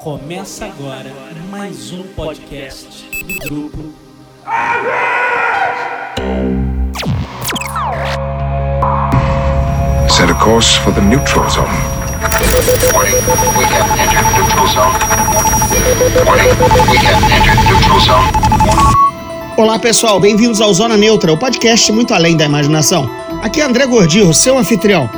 Começa agora mais um podcast do grupo. Set a course for the neutral zone. Warning, we have entered neutral zone. Warning, we have entered neutral zone. Olá pessoal, bem-vindos ao Zona Neutra, o podcast muito além da imaginação. Aqui é André Gordillo, seu anfitrião.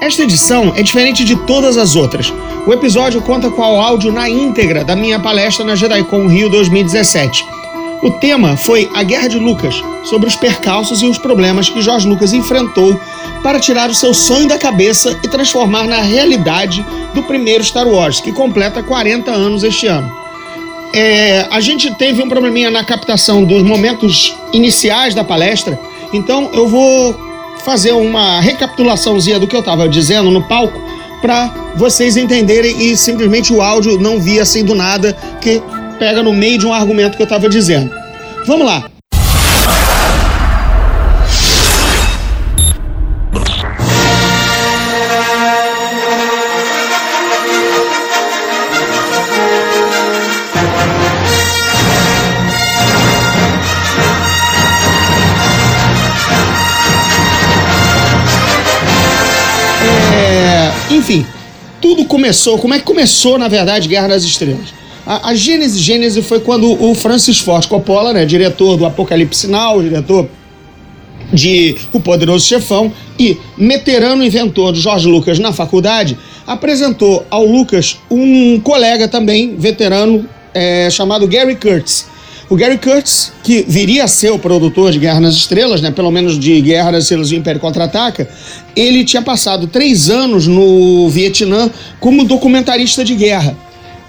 Esta edição é diferente de todas as outras. O episódio conta com o áudio na íntegra da minha palestra na JediCon Rio 2017. O tema foi a Guerra de Lucas, sobre os percalços e os problemas que Jorge Lucas enfrentou para tirar o seu sonho da cabeça e transformar na realidade do primeiro Star Wars, que completa 40 anos este ano. É, a gente teve um probleminha na captação dos momentos iniciais da palestra, então eu vou fazer uma recapitulaçãozinha do que eu estava dizendo no palco para vocês entenderem e simplesmente o áudio não via assim do nada que pega no meio de um argumento que eu estava dizendo. Vamos lá. É, enfim, tudo começou. Como é que começou, na verdade, Guerra das Estrelas? A, a gênese, foi quando o Francis Ford Coppola, né, diretor do Apocalipse Now, diretor de O Poderoso Chefão e veterano inventor do George Lucas na faculdade, apresentou ao Lucas um colega também veterano é, chamado Gary Kurtz. O Gary Kurtz, que viria a ser o produtor de Guerra nas Estrelas, né, pelo menos de Guerra nas Estrelas e Império Contra-Ataca, ele tinha passado três anos no Vietnã como documentarista de guerra.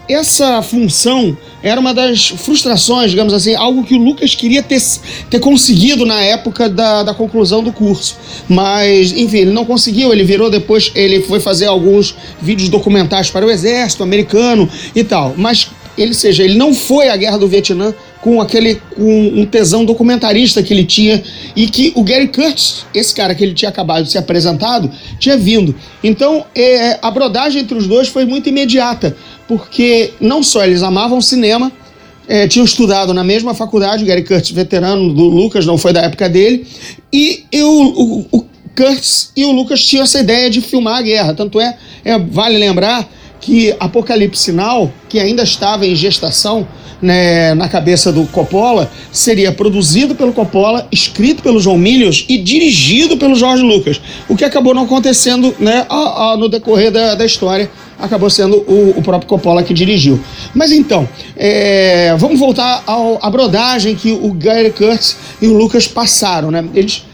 Essa função era uma das frustrações, digamos assim, algo que o Lucas queria ter, ter conseguido na época da, da conclusão do curso. Mas, enfim, ele não conseguiu. Ele virou depois, ele foi fazer alguns vídeos documentais para o exército americano e tal. Mas, ele seja, ele não foi à guerra do Vietnã com aquele com um tesão documentarista que ele tinha e que o Gary Kurtz, esse cara que ele tinha acabado de ser apresentado, tinha vindo. Então, é, a brodagem entre os dois foi muito imediata, porque não só eles amavam cinema, é, tinham estudado na mesma faculdade, o Gary Kurtz, veterano do Lucas, não foi da época dele, e eu, o, o Kurtz e o Lucas tinham essa ideia de filmar a guerra. Tanto é, é vale lembrar que Apocalipse Now, que ainda estava em gestação né, na cabeça do Coppola, seria produzido pelo Coppola, escrito pelo João Milius e dirigido pelo Jorge Lucas. O que acabou não acontecendo né, a, a, no decorrer da, da história, acabou sendo o, o, próprio Coppola que dirigiu. Mas então, é, vamos voltar à brodagem que o Gary Kurtz e o Lucas passaram. Né? Eles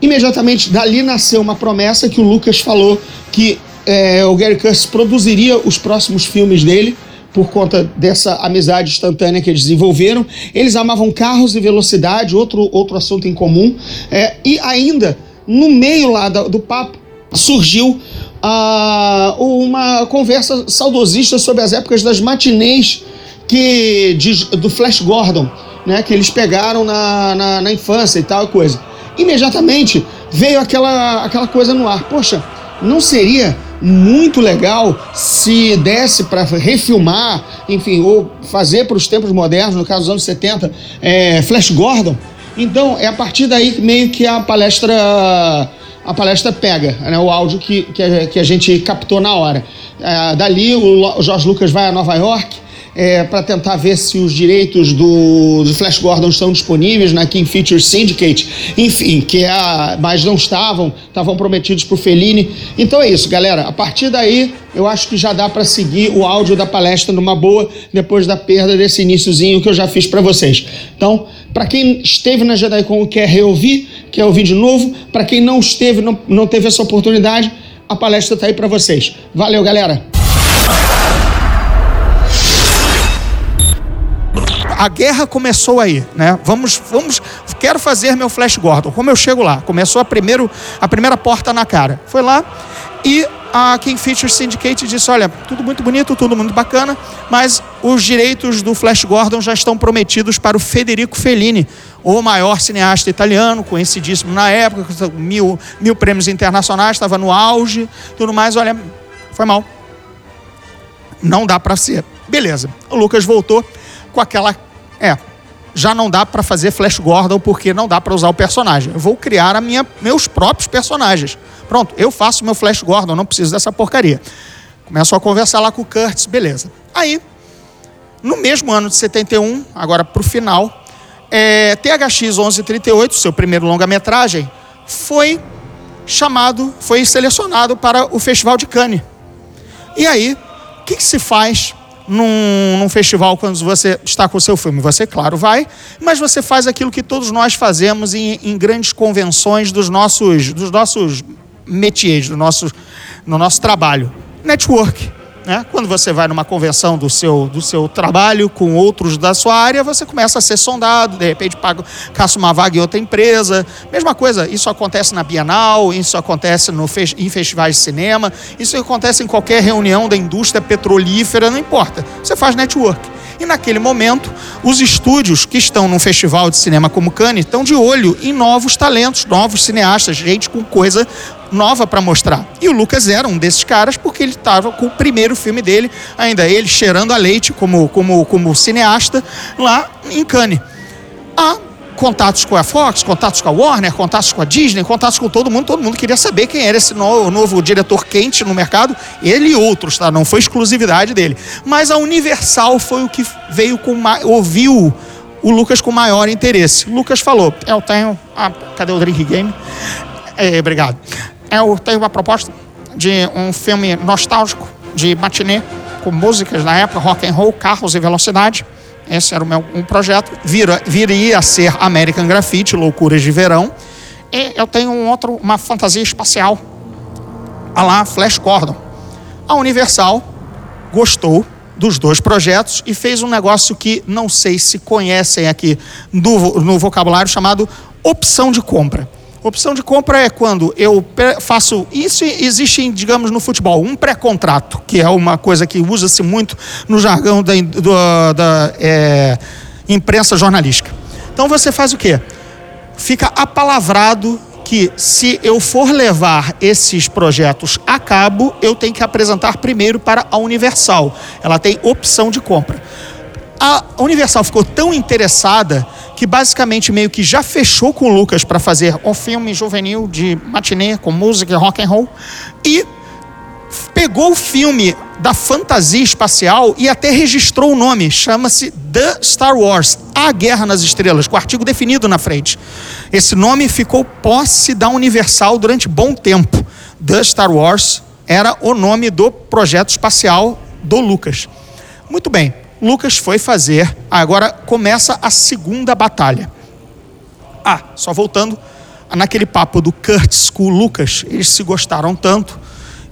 imediatamente dali nasceu uma promessa que o Lucas falou que é, o Gary Kurtz produziria os próximos filmes dele por conta dessa amizade instantânea que eles desenvolveram. Eles amavam carros e velocidade, outro, outro assunto em comum. É, e ainda, no meio lá do, do papo, surgiu ah, uma conversa saudosista sobre as épocas das matinês que, de, do Flash Gordon, né, que eles pegaram na, na, na infância e tal coisa. Imediatamente veio aquela, aquela coisa no ar. Poxa, não seria muito legal se desse para refilmar, enfim, ou fazer para os tempos modernos, no caso dos anos 70, é, Flash Gordon. Então é a partir daí que meio que a palestra a palestra pega, né, o áudio que, que, a, que a gente captou na hora. É, dali o Jorge Lucas vai a Nova York é, para tentar ver se os direitos do, do, Flash Gordon estão disponíveis na King Feature Syndicate, enfim, que é a, mas não estavam, estavam prometidos para o Fellini. Então é isso, galera. A partir daí, eu acho que já dá para seguir o áudio da palestra numa boa, depois da perda desse iníciozinho que eu já fiz para vocês. Então, para quem esteve na JediCon e quer reouvir, quer ouvir de novo, para quem não esteve, não, não teve essa oportunidade, a palestra está aí para vocês. Valeu, galera! A guerra começou aí, né? Vamos, vamos, quero fazer meu Flash Gordon. Como eu chego lá? Começou a, primeiro, a primeira porta na cara. Foi lá e a King Feature Syndicate disse: olha, tudo muito bonito, tudo muito bacana, mas os direitos do Flash Gordon já estão prometidos para o Federico Fellini, o maior cineasta italiano, conhecidíssimo na época, mil, mil prêmios internacionais, estava no auge, tudo mais. Olha, foi mal. não dá para ser. Beleza. O Lucas voltou com aquela. É, já não dá para fazer Flash Gordon porque não dá para usar o personagem. Eu vou criar a minha, meus próprios personagens. Pronto, eu faço meu Flash Gordon, não preciso dessa porcaria. Começo a conversar lá com o Kurtz, beleza. Aí, no mesmo ano de 71, agora para o final, é, THX 1138, seu primeiro longa-metragem, foi chamado, foi selecionado para o Festival de Cannes. E aí, o que, que se faz num, num, festival quando você está com o seu filme? Você, claro, vai, mas você faz aquilo que todos nós fazemos em, em grandes convenções dos nossos, dos nossos métiers, do nosso, no nosso trabalho. Network. Né? Quando você vai numa convenção do seu, do seu trabalho com outros da sua área, você começa a ser sondado, de repente paga, caça uma vaga em outra empresa. Mesma coisa, isso acontece na Bienal, isso acontece no, em festivais de cinema, isso acontece em qualquer reunião da indústria petrolífera, não importa. Você faz network. E naquele momento, os estúdios que estão num festival de cinema como Cannes estão de olho em novos talentos, novos cineastas, gente com coisa nova para mostrar. E o Lucas era um desses caras porque ele estava com o primeiro filme dele, ainda ele cheirando a leite como, como, como cineasta lá em Cannes. Há contatos com a Fox, contatos com a Warner, contatos com a Disney, contatos com todo mundo. Todo mundo queria saber quem era esse novo, novo diretor quente no mercado. Ele e outros, tá? Não foi exclusividade dele. Mas a Universal foi o que veio com ouviu o Lucas com maior interesse. Lucas falou: Eu tenho. Ah, cadê o Drink Game? É, obrigado. Eu tenho uma proposta de um filme nostálgico de matinê com músicas na época, rock and roll, carros e velocidade. Esse era o meu um projeto. Vira, viria a ser American Graffiti, Loucuras de Verão. E eu tenho um outro, uma fantasia espacial, a lá Flash Gordon. A Universal gostou dos dois projetos e fez um negócio que não sei se conhecem aqui no vocabulário chamado opção de compra. Opção de compra é quando eu faço. Isso existe, digamos, no futebol, um pré-contrato, que é uma coisa que usa-se muito no jargão da, do, da é, imprensa jornalística. Então você faz o quê? Fica apalavrado que se eu for levar esses projetos a cabo, eu tenho que apresentar primeiro para a Universal. Ela tem opção de compra. A Universal ficou tão interessada que basicamente meio que já fechou com o Lucas para fazer um filme juvenil de matinê com música e rock and roll e pegou o filme da fantasia espacial e até registrou o nome, chama-se The Star Wars, A Guerra nas Estrelas, com o artigo definido na frente. Esse nome ficou posse da Universal durante bom tempo. The Star Wars era o nome do projeto espacial do Lucas. Muito bem. Lucas foi fazer. Agora começa a segunda batalha. Ah, só voltando naquele papo do Kurtz com o Lucas, eles se gostaram tanto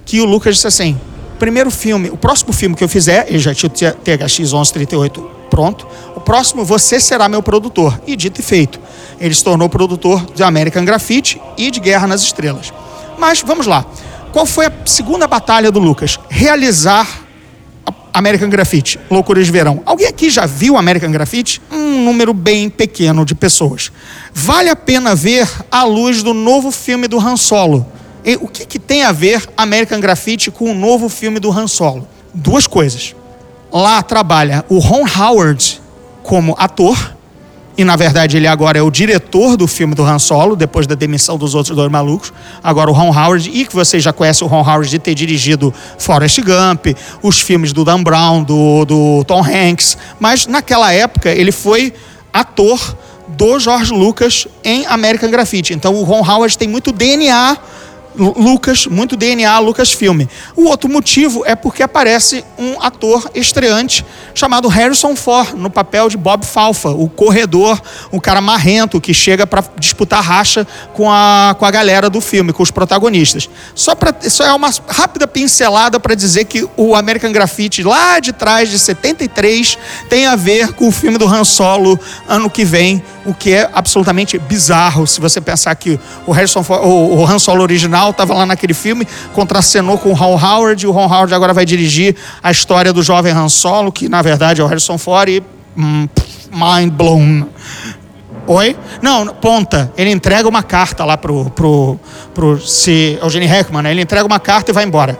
que o Lucas disse assim: primeiro filme, o próximo filme que eu fizer, ele já tinha o THX 1138 pronto, o próximo você será meu produtor. E dito e feito, ele se tornou produtor de American Graffiti e de Guerra nas Estrelas. Mas vamos lá. Qual foi a segunda batalha do Lucas? Realizar American Graffiti, Loucuras de Verão. Alguém aqui já viu American Graffiti? Um número bem pequeno de pessoas. Vale a pena ver à luz do novo filme do Han Solo. E o que, que tem a ver American Graffiti com o novo filme do Han Solo? Duas coisas. Lá trabalha o Ron Howard como ator e na verdade ele agora é o diretor do filme do Han Solo, depois da demissão dos outros dois malucos. Agora o Ron Howard, e que vocês já conhecem o Ron Howard de ter dirigido Forrest Gump, os filmes do Dan Brown, do, do Tom Hanks, mas naquela época ele foi ator do George Lucas em American Graffiti. Então o Ron Howard tem muito DNA Lucas, muito DNA Lucas Filme. O outro motivo é porque aparece um ator estreante chamado Harrison Ford no papel de Bob Falfa, o corredor, o cara marrento que chega para disputar racha com a, com a galera do filme, com os protagonistas. Só para só é uma rápida pincelada para dizer que o American Graffiti lá de trás de 73 tem a ver com o filme do Han Solo ano que vem, o que é absolutamente bizarro se você pensar que o Harrison o Han Solo original estava lá naquele filme, contracenou com o Ron Howard, e o Ron Howard agora vai dirigir a história do jovem Han Solo, que na verdade é o Harrison Ford, e hum, mind blown. Oi? Não, ponta. Ele entrega uma carta lá pro, pro, pro se, Eugene Heckman, né? Ele entrega uma carta e vai embora.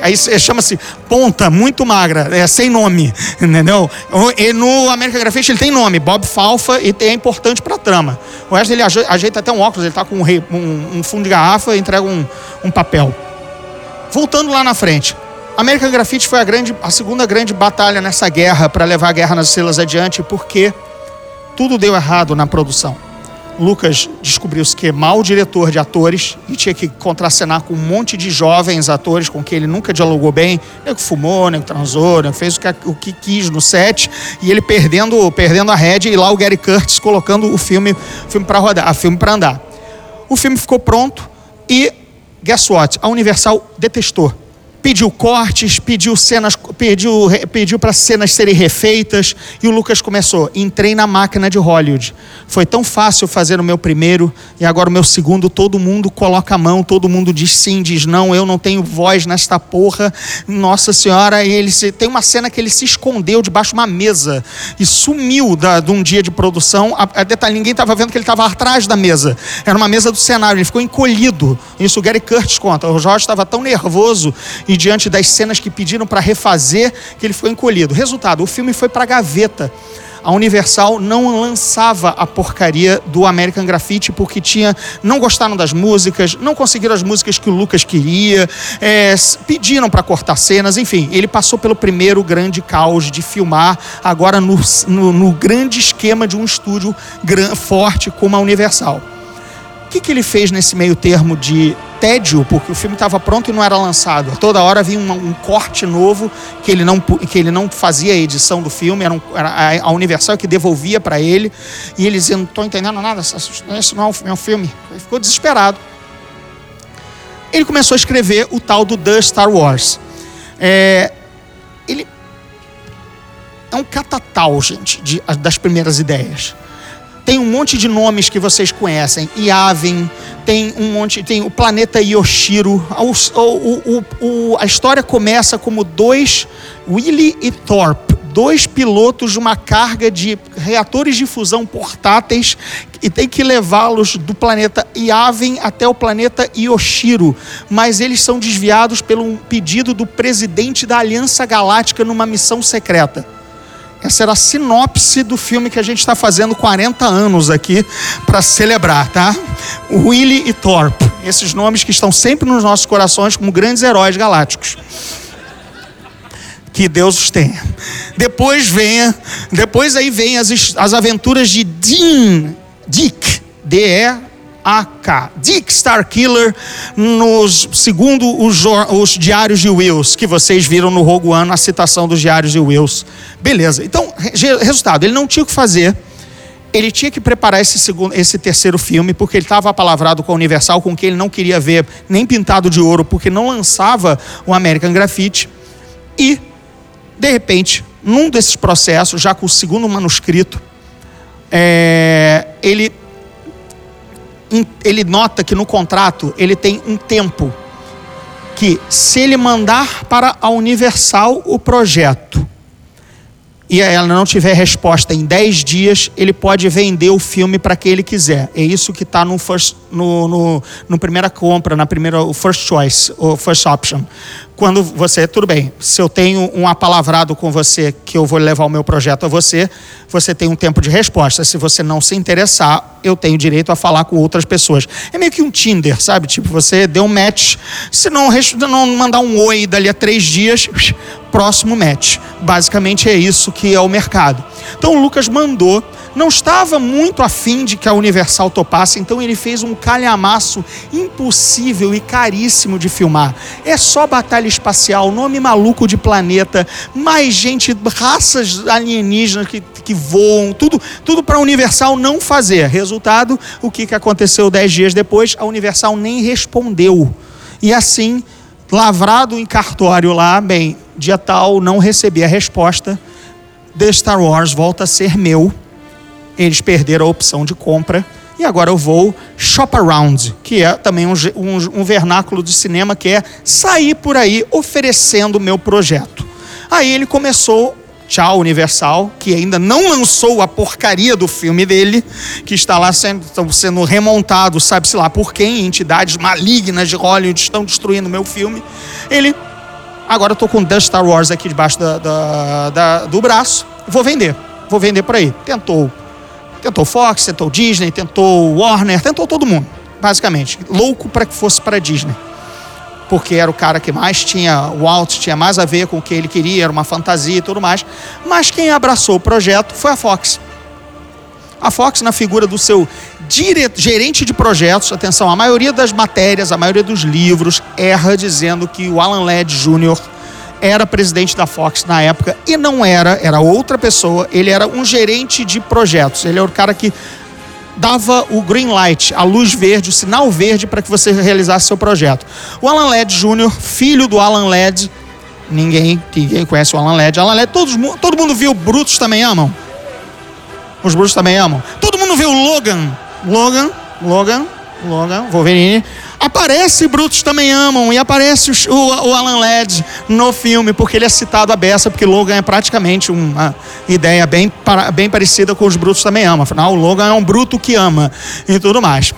Aí chama-se ponta, muito magra, é sem nome, entendeu? E no American Graffiti ele tem nome, Bob Falfa, e é importante pra trama. O resto ele ajeita até um óculos, ele tá com um, um, um fundo de garrafa e entrega um, um papel. Voltando lá na frente. American Graffiti foi a, grande, a segunda grande batalha nessa guerra para levar a guerra nas estrelas adiante, porque tudo deu errado na produção. Lucas descobriu-se que é mau diretor de atores e tinha que contracenar com um monte de jovens atores com quem ele nunca dialogou bem. Ele fumou, né, transou, né, fez o que, o que quis no set e ele perdendo, perdendo a rédea e lá o Gary Curtis colocando o filme, filme para rodar, a filme para andar. O filme ficou pronto e guess what? A Universal detestou pediu cortes, pediu cenas, pediu, pediu para cenas serem refeitas e o Lucas começou. Entrei na máquina de Hollywood. Foi tão fácil fazer o meu primeiro e agora o meu segundo. Todo mundo coloca a mão, todo mundo diz sim, diz não. Eu não tenho voz nesta porra. Nossa Senhora, e ele se, tem uma cena que ele se escondeu debaixo de uma mesa e sumiu da, de um dia de produção. A, a detalhe, ninguém estava vendo que ele estava atrás da mesa. Era uma mesa do cenário. Ele ficou encolhido. Isso o Gary Curtis conta. O Jorge estava tão nervoso e diante das cenas que pediram para refazer, que ele ficou encolhido. Resultado, o filme foi para a gaveta. A Universal não lançava a porcaria do American Graffiti porque tinha, não gostaram das músicas, não conseguiram as músicas que o Lucas queria, é, pediram para cortar cenas, enfim, ele passou pelo primeiro grande caos de filmar, agora no, no, no grande esquema de um estúdio gran, forte como a Universal. O que, que ele fez nesse meio termo de tédio, porque o filme estava pronto e não era lançado? Toda hora vinha um, um, corte novo que ele não, que ele não fazia a edição do filme, era, um, era a Universal que devolvia para ele, e ele dizia: Não estou entendendo nada, esse não é um filme. Ele ficou desesperado. Ele começou a escrever o tal do The Star Wars. É, ele é um catatal, gente, de, das primeiras ideias tem um monte de nomes que vocês conhecem. Yavin, tem um monte, tem o planeta Yoshiro. O, o, o, a história começa como dois, Willy e Thorpe, dois pilotos de uma carga de reatores de fusão portáteis e tem que levá-los do planeta Yavin até o planeta Yoshiro, mas eles são desviados pelo pedido do presidente da Aliança Galáctica numa missão secreta. Essa era a sinopse do filme que a gente está fazendo 40 anos aqui para celebrar, tá? Willy e Thorpe, esses nomes que estão sempre nos nossos corações como grandes heróis galácticos. Que Deus os tenha. Depois venha, depois aí vem as, as aventuras de Dean, Dick, D-E AK. Dick Starkiller, nos, segundo os, os, diários de Wills, que vocês viram no Rogue One, a citação dos diários de Wills. Beleza. Então, resultado, ele não tinha o que fazer. Ele tinha que preparar esse, segundo, esse terceiro filme, porque ele estava apalavrado com a Universal, com quem ele não queria ver nem pintado de ouro, porque não lançava o American Graffiti. E, de repente, num desses processos, já com o segundo manuscrito, é, ele ele nota que no contrato ele tem um tempo que se ele mandar para a Universal o projeto e ela não tiver resposta em 10 dias, ele pode vender o filme para quem ele quiser. É isso que está no, first, no, no, no primeira compra, na primeira o first choice, o first option quando você, tudo bem, se eu tenho um apalavrado com você que eu vou levar o meu projeto a você, você tem um tempo de resposta. Se você não se interessar, eu tenho direito a falar com outras pessoas. É meio que um Tinder, sabe? Tipo, você deu um match, se não, não mandar um oi dali a três dias, próximo match. Basicamente é isso que é o mercado. Então o Lucas mandou não estava muito afim de que a Universal topasse, então ele fez um calhamaço impossível e caríssimo de filmar. É só batalha espacial, nome maluco de planeta, mais gente, raças alienígenas que, que voam, tudo, tudo para a Universal não fazer. Resultado, o que, que aconteceu dez dias depois? A Universal nem respondeu. E assim, lavrado em cartório lá, bem, dia tal, não recebi a resposta. The Star Wars volta a ser meu eles perderam a opção de compra e agora eu vou shop around, que é também um, um, um vernáculo de cinema que é sair por aí oferecendo o meu projeto. Aí ele começou Tchau Universal, que ainda não lançou a porcaria do filme dele, que está lá sendo, sendo remontado, sabe-se lá por quem, entidades malignas de Hollywood estão destruindo meu filme. Ele, agora eu tô com The Star Wars aqui debaixo da, da, da, do braço, vou vender, vou vender por aí. Tentou, tentou Fox, tentou Disney, tentou Warner, tentou todo mundo, basicamente. Louco para que fosse para Disney porque era o cara que mais tinha, o Walt tinha mais a ver com o que ele queria, era uma fantasia e tudo mais. Mas quem abraçou o projeto foi a Fox. A Fox, na figura do seu dire... gerente de projetos, atenção, a maioria das matérias, a maioria dos livros erra dizendo que o Alan Ladd Jr. era presidente da Fox na época e não era, era outra pessoa, ele era um gerente de projetos, ele era o cara que dava o green light, a luz verde, o sinal verde para que você realizasse seu projeto. O Alan Ladd Jr., filho do Alan Ladd, ninguém, ninguém conhece o Alan Ladd. Alan Ladd, todos, todo mundo viu Brutos também amam? Os Brutos também amam. Todo mundo viu Logan? Logan, Logan, Logan, Wolverine. Aparece Brutos Também Amam e aparece o, o, Alan Ladd no filme, porque ele é citado a beça, porque Logan é praticamente uma ideia bem, bem parecida com os Brutos Também Amam. Afinal, o Logan é um bruto que ama e tudo mais.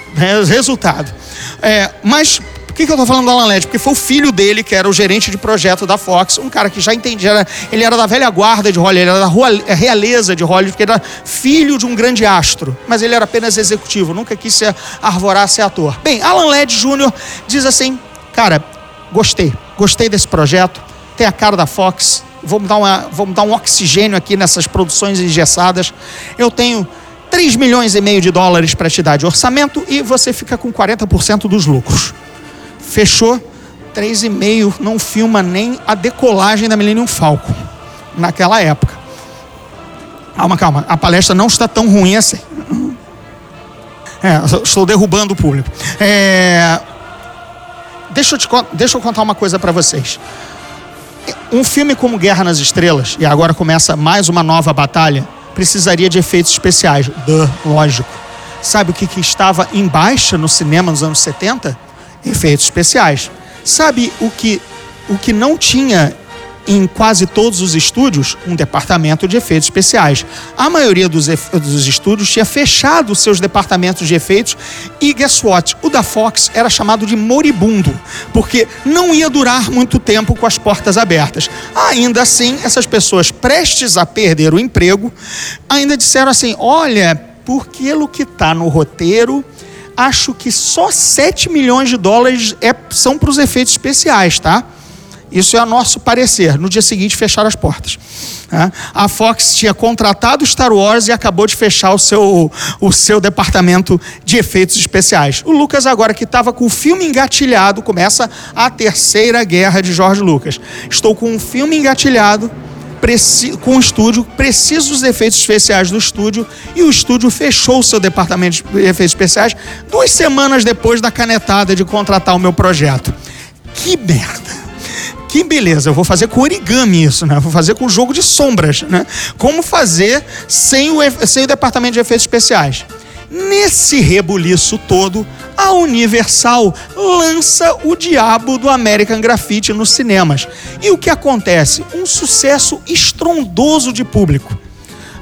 Resultado. É, mas por que, que eu tô falando do Alan Ladd? Porque foi o filho dele que era o gerente de projeto da Fox, um cara que já entendia, ele era da velha guarda de Hollywood, ele era da é, realeza de Hollywood, porque era filho de um grande astro, mas ele era apenas executivo, nunca quis se arvorar ser ator. Bem, Alan Ladd Jr. diz assim, cara, gostei, gostei desse projeto, tem a cara da Fox, vamos dar, uma, vamos dar um oxigênio aqui nessas produções engessadas. Eu tenho 3 milhões e meio de dólares para te dar de orçamento e você fica com 40% dos lucros fechou 3,5, não filma nem a decolagem da Millennium Falcon naquela época. Calma, calma, a palestra não está tão ruim assim. É, estou derrubando o público. É, deixa, eu te, deixa eu contar uma coisa para vocês. Um filme como Guerra nas Estrelas, e agora começa mais uma nova batalha, precisaria de efeitos especiais. Duh, lógico. Sabe o que, que estava em baixa no cinema nos anos 70? Efeitos especiais. Sabe o que, o que não tinha em quase todos os estúdios um departamento de efeitos especiais. A maioria dos, dos estúdios tinha fechado seus departamentos de efeitos e guess what? O da Fox era chamado de moribundo, porque não ia durar muito tempo com as portas abertas. Ainda assim, essas pessoas prestes a perder o emprego ainda disseram assim: olha, por aquilo que está no roteiro acho que só 7 milhões de dólares é, são para os efeitos especiais, tá? Isso é o nosso parecer. No dia seguinte, fecharam as portas. A Fox tinha contratado Star Wars e acabou de fechar o seu, o seu departamento de efeitos especiais. O Lucas, agora que estava com o filme engatilhado, começa a terceira guerra de George Lucas. Estou com um filme engatilhado com o estúdio, preciso dos efeitos especiais do estúdio, e o estúdio fechou o seu departamento de efeitos especiais duas semanas depois da canetada de contratar o meu projeto. Que merda! Que beleza, eu vou fazer com origami isso, né? Vou fazer com jogo de sombras, né? Como fazer sem o, sem o departamento de efeitos especiais? Nesse rebuliço todo, a Universal lança o Diabo do American Graffiti nos cinemas. E o que acontece? Um sucesso estrondoso de público.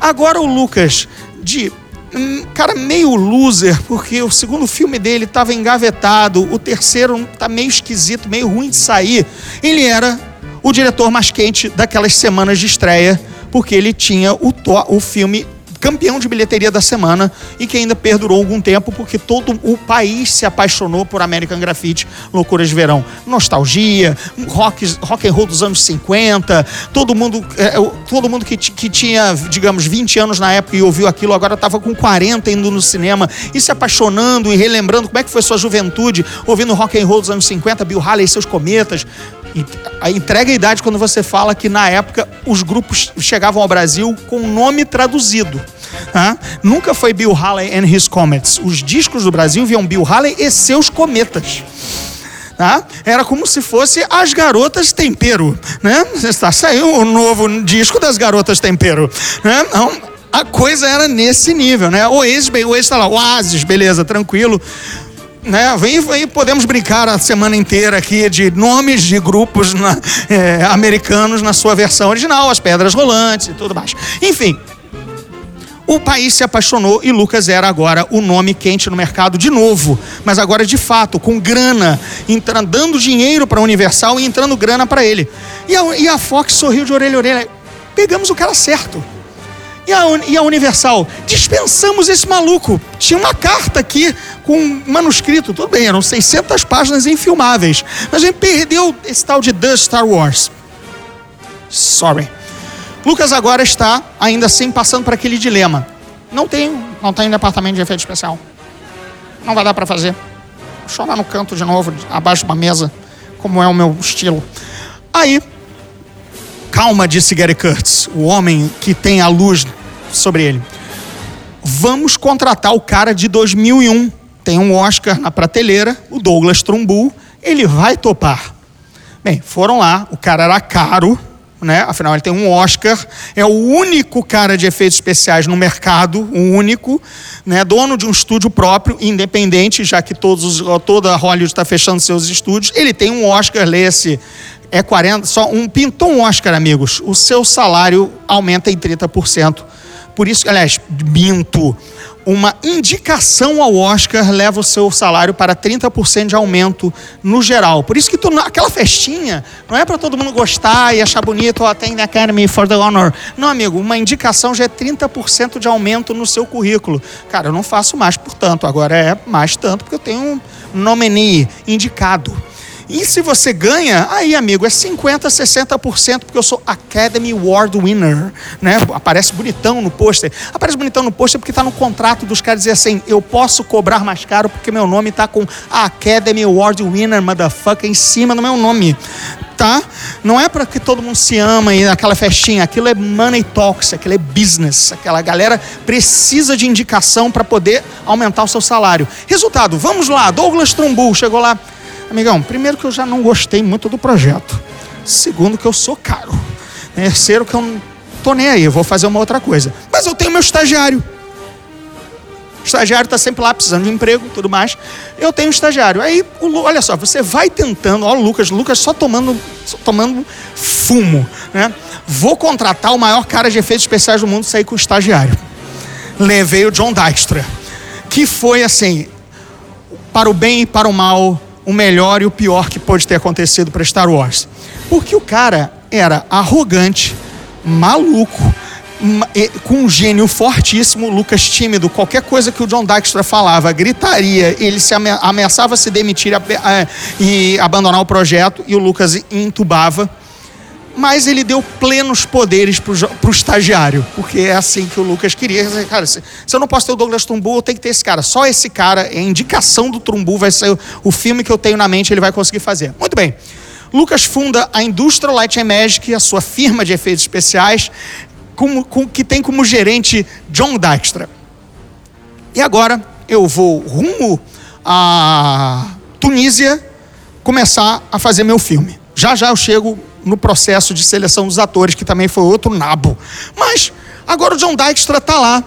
Agora o Lucas, de um cara meio loser, porque o segundo filme dele estava engavetado, o terceiro tá meio esquisito, meio ruim de sair. Ele era o diretor mais quente daquelas semanas de estreia, porque ele tinha o, o filme campeão de bilheteria da semana e que ainda perdurou algum tempo porque todo o país se apaixonou por American Graffiti, Loucuras de Verão. Nostalgia, rock, rock and roll dos anos 50, todo mundo, é, todo mundo que, que tinha, digamos, 20 anos na época e ouviu aquilo, agora estava com 40 indo no cinema e se apaixonando e relembrando como é que foi sua juventude, ouvindo rock and roll dos anos 50, Bill Haley e seus cometas. Entrega a idade quando você fala que na época os grupos chegavam ao Brasil com nome traduzido. Tá? Nunca foi Bill Haley and His Comets. Os discos do Brasil viam Bill Haley e seus cometas. Tá? Era como se fosse as garotas tempero, né? Está saiu o novo disco das garotas tempero, né? Então, a coisa era nesse nível, né? Oasis, Oasis tá lá, Oasis, beleza, tranquilo. Né? Vem, vem, podemos brincar a semana inteira aqui de nomes de grupos na, é, americanos na sua versão original, as pedras rolantes e tudo mais. Enfim, o país se apaixonou e Lucas era agora o nome quente no mercado de novo, mas agora de fato, com grana, entrando, dando dinheiro para a Universal e entrando grana para ele. E a, e a Fox sorriu de orelha a orelha. Pegamos o cara certo. E a, e a Universal, dispensamos esse maluco. Tinha uma carta aqui com um manuscrito, tudo bem, eram 600 páginas infilmáveis. Mas a gente perdeu esse tal de The Star Wars. Sorry. Lucas agora está, ainda assim, passando por aquele dilema. Não tenho, não tenho departamento de efeito especial. Não vai dar para fazer. Chorar no canto de novo, abaixo de uma mesa, como é o meu estilo. Aí, calma, disse Gary Kurtz, o homem que tem a luz sobre ele. Vamos contratar o cara de 2001. Tem um Oscar na prateleira, o Douglas Trumbull. Ele vai topar. Bem, foram lá, o cara era caro, né? Afinal, ele tem um Oscar, é o único cara de efeitos especiais no mercado, o único, né? Dono de um estúdio próprio, independente, já que todos, toda a Hollywood está fechando seus estúdios. Ele tem um Oscar, lê-se, é 40, só um pintou um Oscar, amigos. O seu salário aumenta em 30%. Por isso, aliás, minto uma indicação ao Oscar leva o seu salário para 30% de aumento no geral. Por isso que tu, aquela festinha não é para todo mundo gostar e achar bonito, ó, tem the Academy for the Honor. Não, amigo, uma indicação já é 30% de aumento no seu currículo. Cara, eu não faço mais por tanto, agora é mais tanto porque eu tenho um nominee indicado. E se você ganha, aí, amigo, é 50%, 60%, porque eu sou Academy Award Winner, né? Aparece bonitão no pôster. Aparece bonitão no pôster porque está no contrato dos caras dizer assim, eu posso cobrar mais caro porque meu nome está com Academy Award Winner, motherfucker, em cima do meu nome. Tá? Não é para que todo mundo se ama e naquela festinha. Aquilo é money talks, aquilo é business. Aquela galera precisa de indicação para poder aumentar o seu salário. Resultado, vamos lá. Douglas Trumbull chegou lá. Amigão, primeiro que eu já não gostei muito do projeto. Segundo que eu sou caro. Terceiro que eu não tô nem aí, eu vou fazer uma outra coisa. Mas eu tenho meu estagiário. O estagiário está sempre lá precisando de emprego tudo mais. Eu tenho um estagiário. Aí, o, olha só, você vai tentando. Olha o Lucas, Lucas só tomando, só tomando fumo. Né? Vou contratar o maior cara de efeitos especiais do mundo sair com o estagiário. Levei o John Dykstra, que foi assim, para o bem e para o mal, o melhor e o pior que pode ter acontecido para Star Wars. Porque o cara era arrogante, maluco, com um gênio fortíssimo, Lucas tímido, qualquer coisa que o John Dykstra falava, gritaria, ele se ameaçava se demitir e abandonar o projeto, e o Lucas entubava mas ele deu plenos poderes para o estagiário, porque é assim que o Lucas queria. Cara, se, se eu não posso ter o Douglas Trumbull, eu tenho que ter esse cara. Só esse cara, a indicação do Trumbull vai ser o, o filme que eu tenho na mente, ele vai conseguir fazer. Muito bem. Lucas funda a Industrial Light and Magic, a sua firma de efeitos especiais, com, com, que tem como gerente John Dykstra. E agora eu vou rumo à Tunísia começar a fazer meu filme. Já já eu chego no processo de seleção dos atores, que também foi outro nabo. Mas agora o John Dykstra está lá,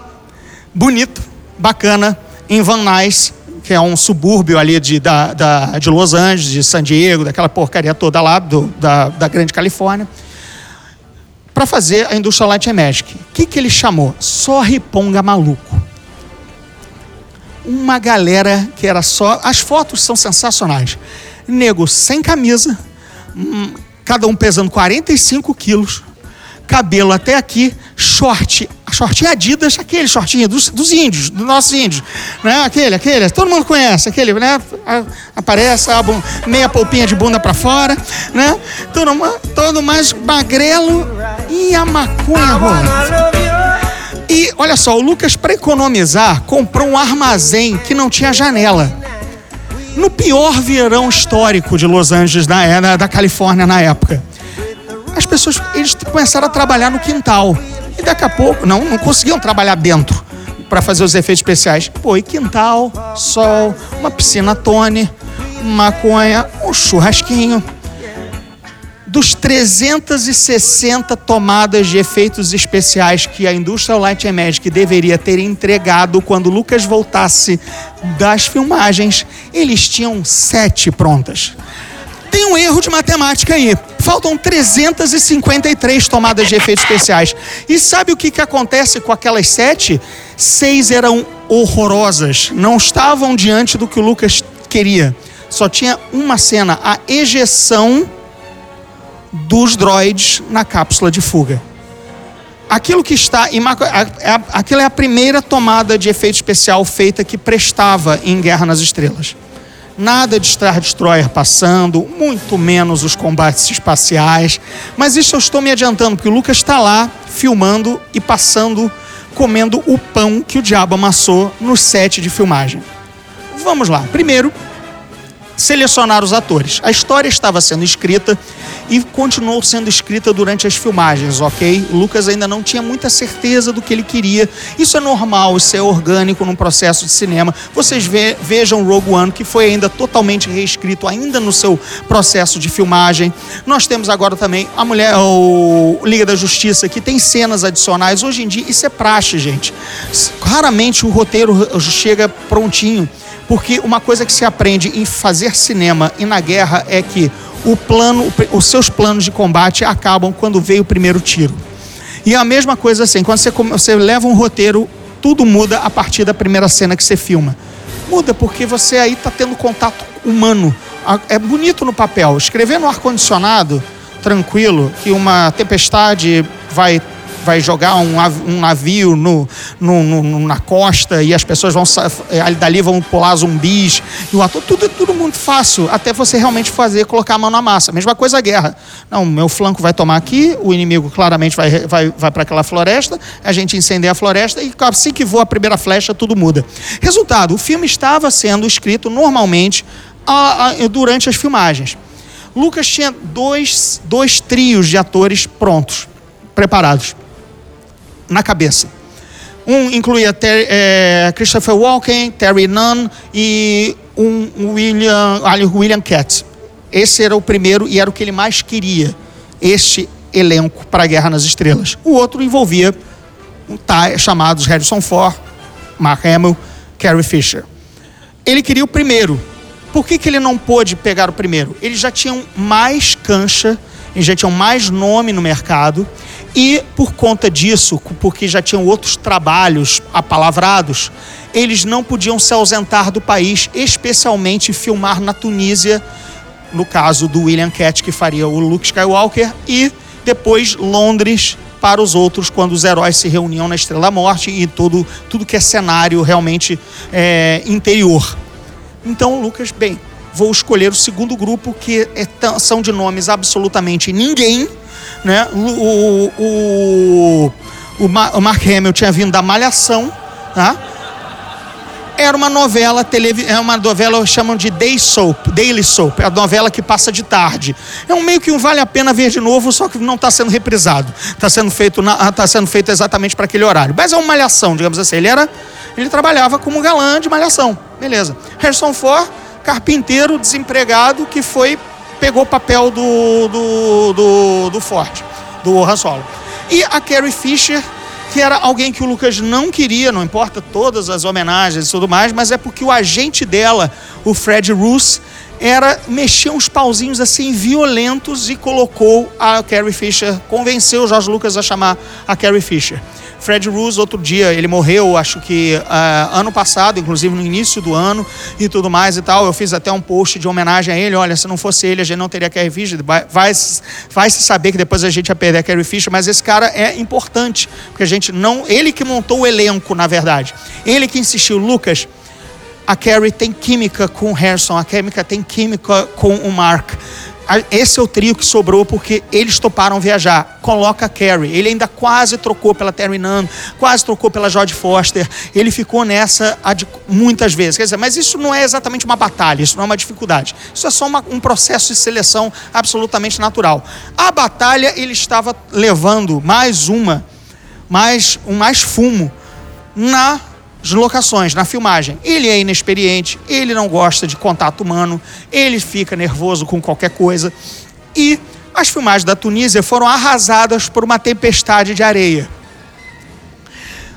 bonito, bacana, em Van Nuys, que é um subúrbio ali de, da, da, de Los Angeles, de San Diego, daquela porcaria toda lá do, da, da Grande Califórnia, para fazer a Industrial Light Magic. O que, que ele chamou? Só riponga maluco. Uma galera que era só. As fotos são sensacionais. Nego sem camisa, hum, cada um pesando 45 quilos, cabelo até aqui, short, short Adidas, aquele shortinho dos, dos índios, dos nossos índios, né? Aquele, aquele, todo mundo conhece, aquele, né? Aparece a meia polpinha de bunda para fora, né? Todo, todo mais magrelo e a maconha. E olha só, o Lucas, para economizar, comprou um armazém que não tinha janela no pior verão histórico de Los Angeles, na, é, da Califórnia na época. As pessoas eles começaram a trabalhar no quintal. E daqui a pouco, não, não conseguiam trabalhar dentro para fazer os efeitos especiais. Pô, e quintal, sol, uma piscina tone, maconha, um churrasquinho. Dos 360 tomadas de efeitos especiais que a Industrial Light and Magic deveria ter entregado quando Lucas voltasse das filmagens, eles tinham sete prontas. Tem um erro de matemática aí. Faltam 353 tomadas de efeitos especiais. E sabe o que, que acontece com aquelas sete? Seis eram horrorosas. Não estavam diante do que o Lucas queria. Só tinha uma cena: a ejeção dos droids na cápsula de fuga. Aquilo que está. Aquilo é a primeira tomada de efeito especial feita que prestava em Guerra nas Estrelas. Nada de Star Destroyer passando, muito menos os combates espaciais. Mas isso eu estou me adiantando, porque o Lucas está lá filmando e passando, comendo o pão que o diabo amassou no set de filmagem. Vamos lá. Primeiro, selecionar os atores. A história estava sendo escrita e continuou sendo escrita durante as filmagens, ok? Lucas ainda não tinha muita certeza do que ele queria. Isso é normal, isso é orgânico num processo de cinema. Vocês ve vejam Rogue One, que foi ainda totalmente reescrito, ainda no seu processo de filmagem. Nós temos agora também a mulher, o Liga da Justiça, que tem cenas adicionais. Hoje em dia, isso é praxe, gente. Raramente o roteiro chega prontinho. Porque uma coisa que se aprende em fazer cinema e na guerra é que o plano, os seus planos de combate acabam quando veio o primeiro tiro. E a mesma coisa assim, quando você, você leva um roteiro, tudo muda a partir da primeira cena que você filma. Muda porque você aí está tendo contato humano. É bonito no papel. Escrever no ar-condicionado, tranquilo, que uma tempestade vai vai jogar um, um navio no, no, no, na costa e as pessoas vão eh, dali vão pular zumbis e o ator, tudo, tudo muito fácil até você realmente fazer, colocar a mão na massa. Mesma coisa a guerra. Não, meu flanco vai tomar aqui, o inimigo claramente vai, vai, vai para aquela floresta, a gente incendeia a floresta e assim que voa a primeira flecha, tudo muda. Resultado, o filme estava sendo escrito normalmente a, a, durante as filmagens. Lucas tinha dois, dois trios de atores prontos, preparados na cabeça. Um incluía Ter, é, Christopher Walken, Terry Nunn e um William, William Katz. Esse era o primeiro e era o que ele mais queria, este elenco para a Guerra nas Estrelas. O outro envolvia um chamados Harrison Ford, Mark Hamill, Carrie Fisher. Ele queria o primeiro. Por que, que ele não pôde pegar o primeiro? Eles já tinham mais cancha, já tinham mais nome no mercado e por conta disso, porque já tinham outros trabalhos apalavrados, eles não podiam se ausentar do país, especialmente filmar na Tunísia, no caso do William Cat, que faria o Luke Skywalker, e depois Londres para os outros, quando os heróis se reuniam na Estrela Morte e tudo, tudo que é cenário realmente é, interior. Então, Lucas, bem, vou escolher o segundo grupo, que é, são de nomes absolutamente ninguém né? O, o, o, o Mark Hamill tinha vindo da Malhação, tá? Era uma novela, televi é uma novela chamam de Day Soap, Daily Soap, é a novela que passa de tarde. É um meio que um vale a pena ver de novo, só que não está sendo reprisado. Está sendo feito tá sendo feito exatamente para aquele horário. Mas é uma malhação, digamos assim. Ele era ele trabalhava como galã de malhação. Beleza. Harrison Ford, carpinteiro desempregado que foi pegou o papel do, do, do, do do Han Solo. E a Carrie Fisher, que era alguém que o Lucas não queria, não importa todas as homenagens e tudo mais, mas é porque o agente dela, o Fred Roos, era mexer uns pauzinhos assim violentos e colocou a Carrie Fisher, convenceu o George Lucas a chamar a Carrie Fisher. Fred Roos, outro dia, ele morreu, acho que uh, ano passado, inclusive no início do ano e tudo mais e tal. Eu fiz até um post de homenagem a ele. Olha, se não fosse ele, a gente não teria Carrie Fisher. Vai, vai, se saber que depois a gente ia perder a Carrie Fisher, mas esse cara é importante, porque a gente não. Ele que montou o elenco, na verdade. Ele que insistiu, Lucas. A Carrie tem química com o Harrison, a química tem química com o Mark esse é o trio que sobrou porque eles toparam viajar. Coloca Carrie. Ele ainda quase trocou pela Terry Nunn, quase trocou pela Jodie Foster. Ele ficou nessa muitas vezes. Quer dizer, mas isso não é exatamente uma batalha, isso não é uma dificuldade. Isso é só uma, um processo de seleção absolutamente natural. A batalha ele estava levando mais uma, mais um mais fumo na locações, na filmagem. Ele é inexperiente, ele não gosta de contato humano, ele fica nervoso com qualquer coisa. E As filmagens da Tunísia foram arrasadas por uma tempestade de areia.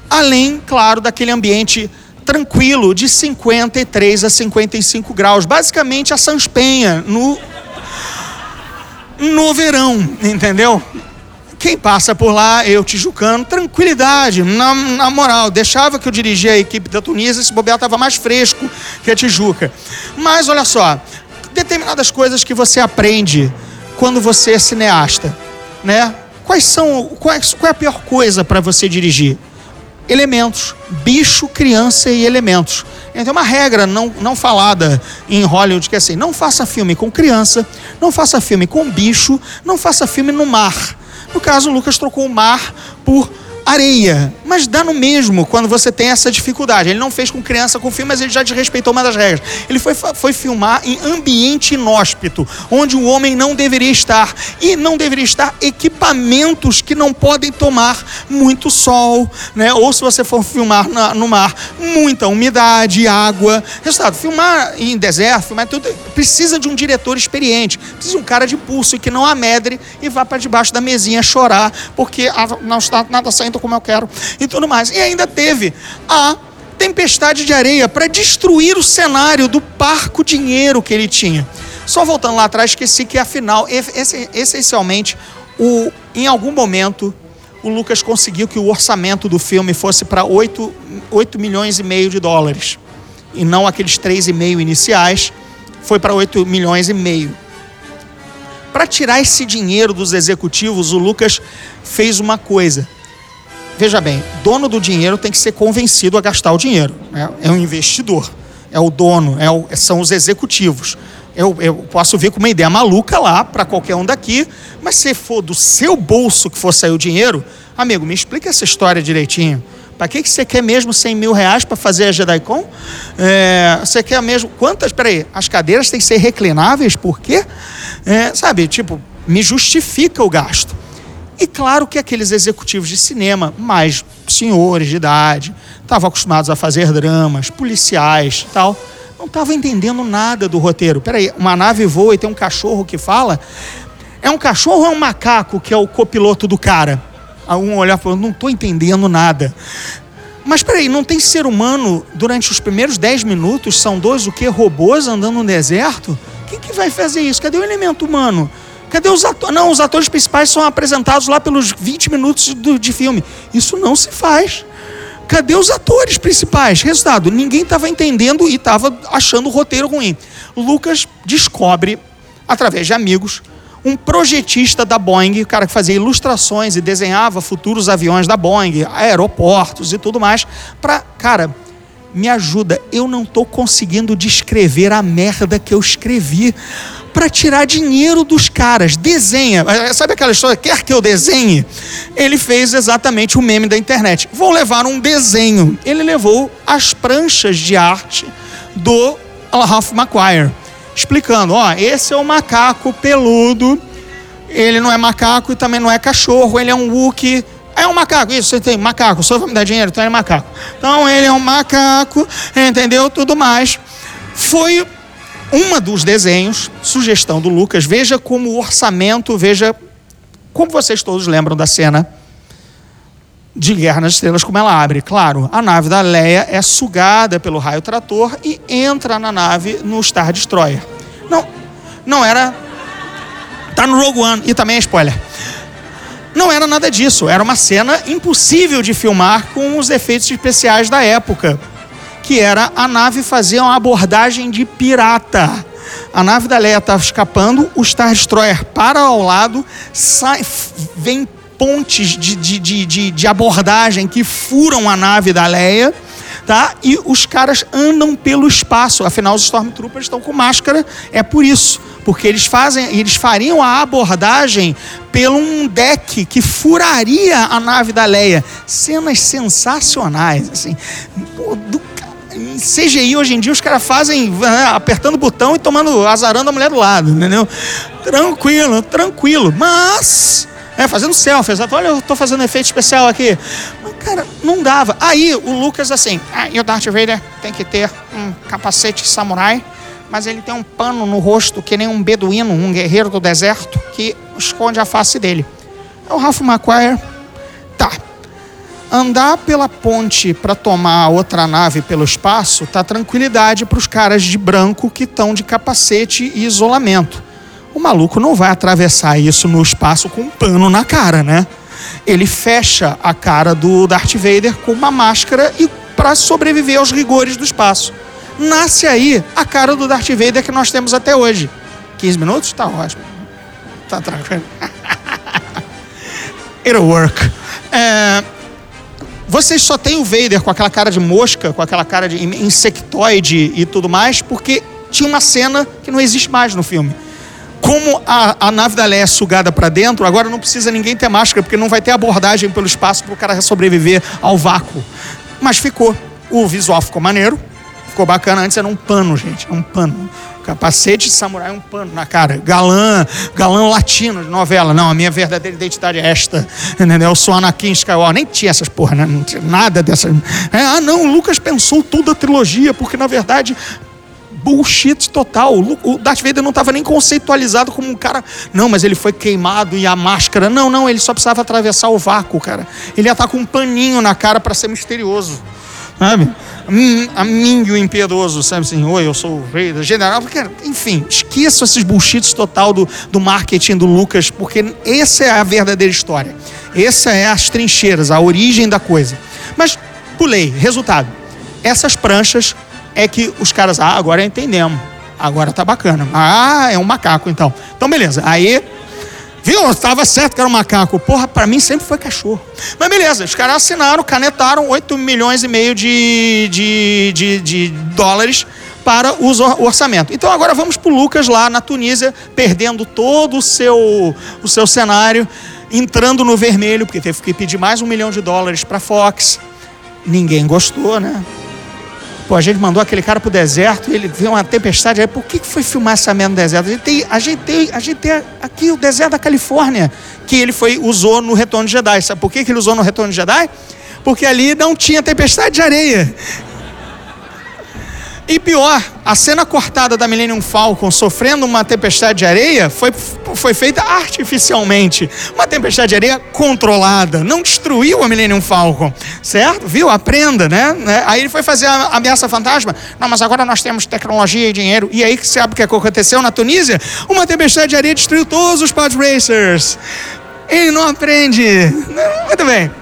Além, claro, daquele ambiente tranquilo de 53 a 55 graus, basicamente a Sanspenha no no verão, entendeu? Quem passa por lá, eu tijucano, tranquilidade, na, na moral, deixava que eu dirigia a equipe da Tunísia, esse bobear estava mais fresco que a Tijuca. Mas olha só, determinadas coisas que você aprende quando você é cineasta, né? Quais são, quais, qual é a pior coisa para você dirigir? Elementos, bicho, criança e elementos. Tem uma regra não, não falada em Hollywood que é assim: não faça filme com criança, não faça filme com bicho, não faça filme no mar. No caso, Lucas trocou o mar por areia. Mas dá no mesmo quando você tem essa dificuldade. Ele não fez com criança com filme, mas ele já desrespeitou uma das regras. Ele foi, foi filmar em ambiente inóspito, onde o homem não deveria estar. E não deveria estar equipamentos que não podem tomar muito sol, né? Ou se você for filmar na, no mar, muita umidade, água. Resultado, filmar em deserto, filmar tudo, precisa de um diretor experiente, precisa de um cara de pulso que não amedre e vá para debaixo da mesinha chorar, porque não está nada saindo como eu quero e tudo mais. E ainda teve a tempestade de areia para destruir o cenário do parco dinheiro que ele tinha. Só voltando lá atrás, esqueci que afinal, essencialmente, o, em algum momento, o Lucas conseguiu que o orçamento do filme fosse para 8, 8 milhões e meio de dólares. E não aqueles 3,5 iniciais, foi para 8 milhões e meio. Para tirar esse dinheiro dos executivos, o Lucas fez uma coisa. Veja bem, dono do dinheiro tem que ser convencido a gastar o dinheiro. Né? É um investidor, é o dono, é o, são os executivos. Eu, eu, posso vir com uma ideia maluca lá para qualquer um daqui, mas se for do seu bolso que for sair o dinheiro, amigo, me explica essa história direitinho. Para que, que você quer mesmo 100 mil reais para fazer a JediCon? É, você quer mesmo. Quantas? Peraí, as cadeiras têm que ser reclináveis, por quê? É, sabe, tipo, me justifica o gasto. E claro que aqueles executivos de cinema, mais senhores de idade, estavam acostumados a fazer dramas, policiais tal, não estavam entendendo nada do roteiro. Peraí, uma nave voa e tem um cachorro que fala? É um cachorro ou é um macaco que é o copiloto do cara? Um olhar falou, não estou entendendo nada. Mas peraí, não tem ser humano durante os primeiros 10 minutos? São dois o que? Robôs andando no deserto? Quem que vai fazer isso? Cadê o elemento humano? Cadê os atores? Não, os atores principais são apresentados lá pelos 20 minutos do, de filme. Isso não se faz. Cadê os atores principais? Resultado, ninguém estava entendendo e estava achando o roteiro ruim. Lucas descobre, através de amigos, um projetista da Boeing, o cara que fazia ilustrações e desenhava futuros aviões da Boeing, aeroportos e tudo mais, para, cara, me ajuda, eu não estou conseguindo descrever a merda que eu escrevi para tirar dinheiro dos caras. Desenha. Eh, sabe aquela história? Quer que eu desenhe? Ele fez exatamente o meme da internet. Vou levar um desenho. Ele levou as pranchas de arte do Ralph McQuire, explicando: ó, esse é o macaco peludo. Ele não é macaco e também não é cachorro. Ele é um Wookie. É um macaco, isso, você tem macaco, só vai me dar dinheiro, então é macaco. Então ele é um macaco, entendeu? Tudo mais. Foi uma dos desenhos, sugestão do Lucas, veja como o orçamento, veja como vocês todos lembram da cena de Guerra nas Estrelas, como ela abre. Claro, a nave da Leia é sugada pelo raio trator e entra na nave no Star Destroyer. Não, não era. Tá no Rogue One e também é spoiler. Não era nada disso, era uma cena impossível de filmar com os efeitos especiais da época que era a nave fazer uma abordagem de pirata. A nave da Leia estava escapando, o Star Destroyer para ao lado, sai, vem pontes de, de, de, de, abordagem que furam a nave da Leia. Tá? E os caras andam pelo espaço. Afinal, os Stormtroopers estão com máscara. É por isso. Porque eles fazem, eles fariam a abordagem pelo um deck que furaria a nave da Leia. Cenas sensacionais, assim. Do CGI hoje em dia os caras fazem apertando o botão e tomando azarando a mulher do lado, entendeu? Tranquilo, tranquilo. Mas é, fazendo selfie. Olha, eu tô fazendo efeito especial aqui. Mas, cara, não dava. Aí o Lucas assim, ah, e o Darth Vader tem que ter um capacete samurai mas ele tem um pano no rosto que nem um beduíno, um guerreiro do deserto, que esconde a face dele. É o Ralph McQuire. Andar pela ponte para tomar outra nave pelo espaço tá tranquilidade para os caras de branco que estão de capacete e isolamento. O maluco não vai atravessar isso no espaço com um pano na cara, né? Ele fecha a cara do Darth Vader com uma máscara e para sobreviver aos rigores do espaço. Nasce aí a cara do Darth Vader que nós temos até hoje. 15 minutos? Tá ótimo. Tá tranquilo. It'll work. É, vocês só têm o Vader com aquela cara de mosca, com aquela cara de insectoide e tudo mais, porque tinha uma cena que não existe mais no filme. Como a, a nave da Leia é sugada para dentro, agora não precisa ninguém ter máscara, porque não vai ter abordagem pelo espaço para o cara sobreviver ao vácuo. Mas ficou. O visual ficou maneiro, ficou bacana. Antes era um pano, gente, um pano. Capacete de samurai, um pano na cara. Galã, galã latino de novela. Não, a minha verdadeira identidade é esta. Entendeu? Eu sou Anakin Skywalker. Nem tinha essas porra, né? Não tinha nada dessa. É, ah, não, o Lucas pensou toda a trilogia, porque na verdade bullshit total. O Darth Vader não estava nem conceitualizado como um cara. Não, mas ele foi queimado e a máscara. Não, não, ele só precisava atravessar o vácuo, cara. Ele ia estar com um paninho na cara para ser misterioso. Sabe? A mim e o impiedoso, sabe assim, oi, eu sou o Vader, general. Porque, enfim, esqueça esses bullshits total do, do marketing do Lucas, porque essa é a verdadeira história. Essa é as trincheiras, a origem da coisa. Mas pulei, resultado. Essas pranchas é que os caras, ah, agora entendemos. Agora tá bacana. Ah, é um macaco então. Então beleza. Aí Viu? Estava certo que era um macaco. Porra, para mim sempre foi cachorro. Mas beleza, os caras assinaram, canetaram 8 milhões e meio de, de, de, de dólares para o orçamento. Então agora vamos para o Lucas lá na Tunísia, perdendo todo o seu, o seu cenário, entrando no vermelho, porque teve que pedir mais um milhão de dólares para Fox. Ninguém gostou, né? Pô, a gente mandou aquele cara pro deserto e ele viu uma tempestade. Aí, por que, foi filmar essa merda no deserto? A gente, tem, a, gente tem, a gente tem aqui o deserto da Califórnia, que ele foi, usou no Retorno de Jedi. Sabe por que, que ele usou no Retorno de Jedi? Porque ali não tinha tempestade de areia. E pior, a cena cortada da Millennium Falcon sofrendo uma tempestade de areia foi, foi feita artificialmente. Uma tempestade de areia controlada. Não destruiu a Millennium Falcon. Certo? Viu? Aprenda, né? né? Aí ele foi fazer a ameaça fantasma. Não, mas agora nós temos tecnologia e dinheiro. E aí, sabe o que aconteceu na Tunísia? Uma tempestade de areia destruiu todos os pod racers. Ele não aprende. Muito bem.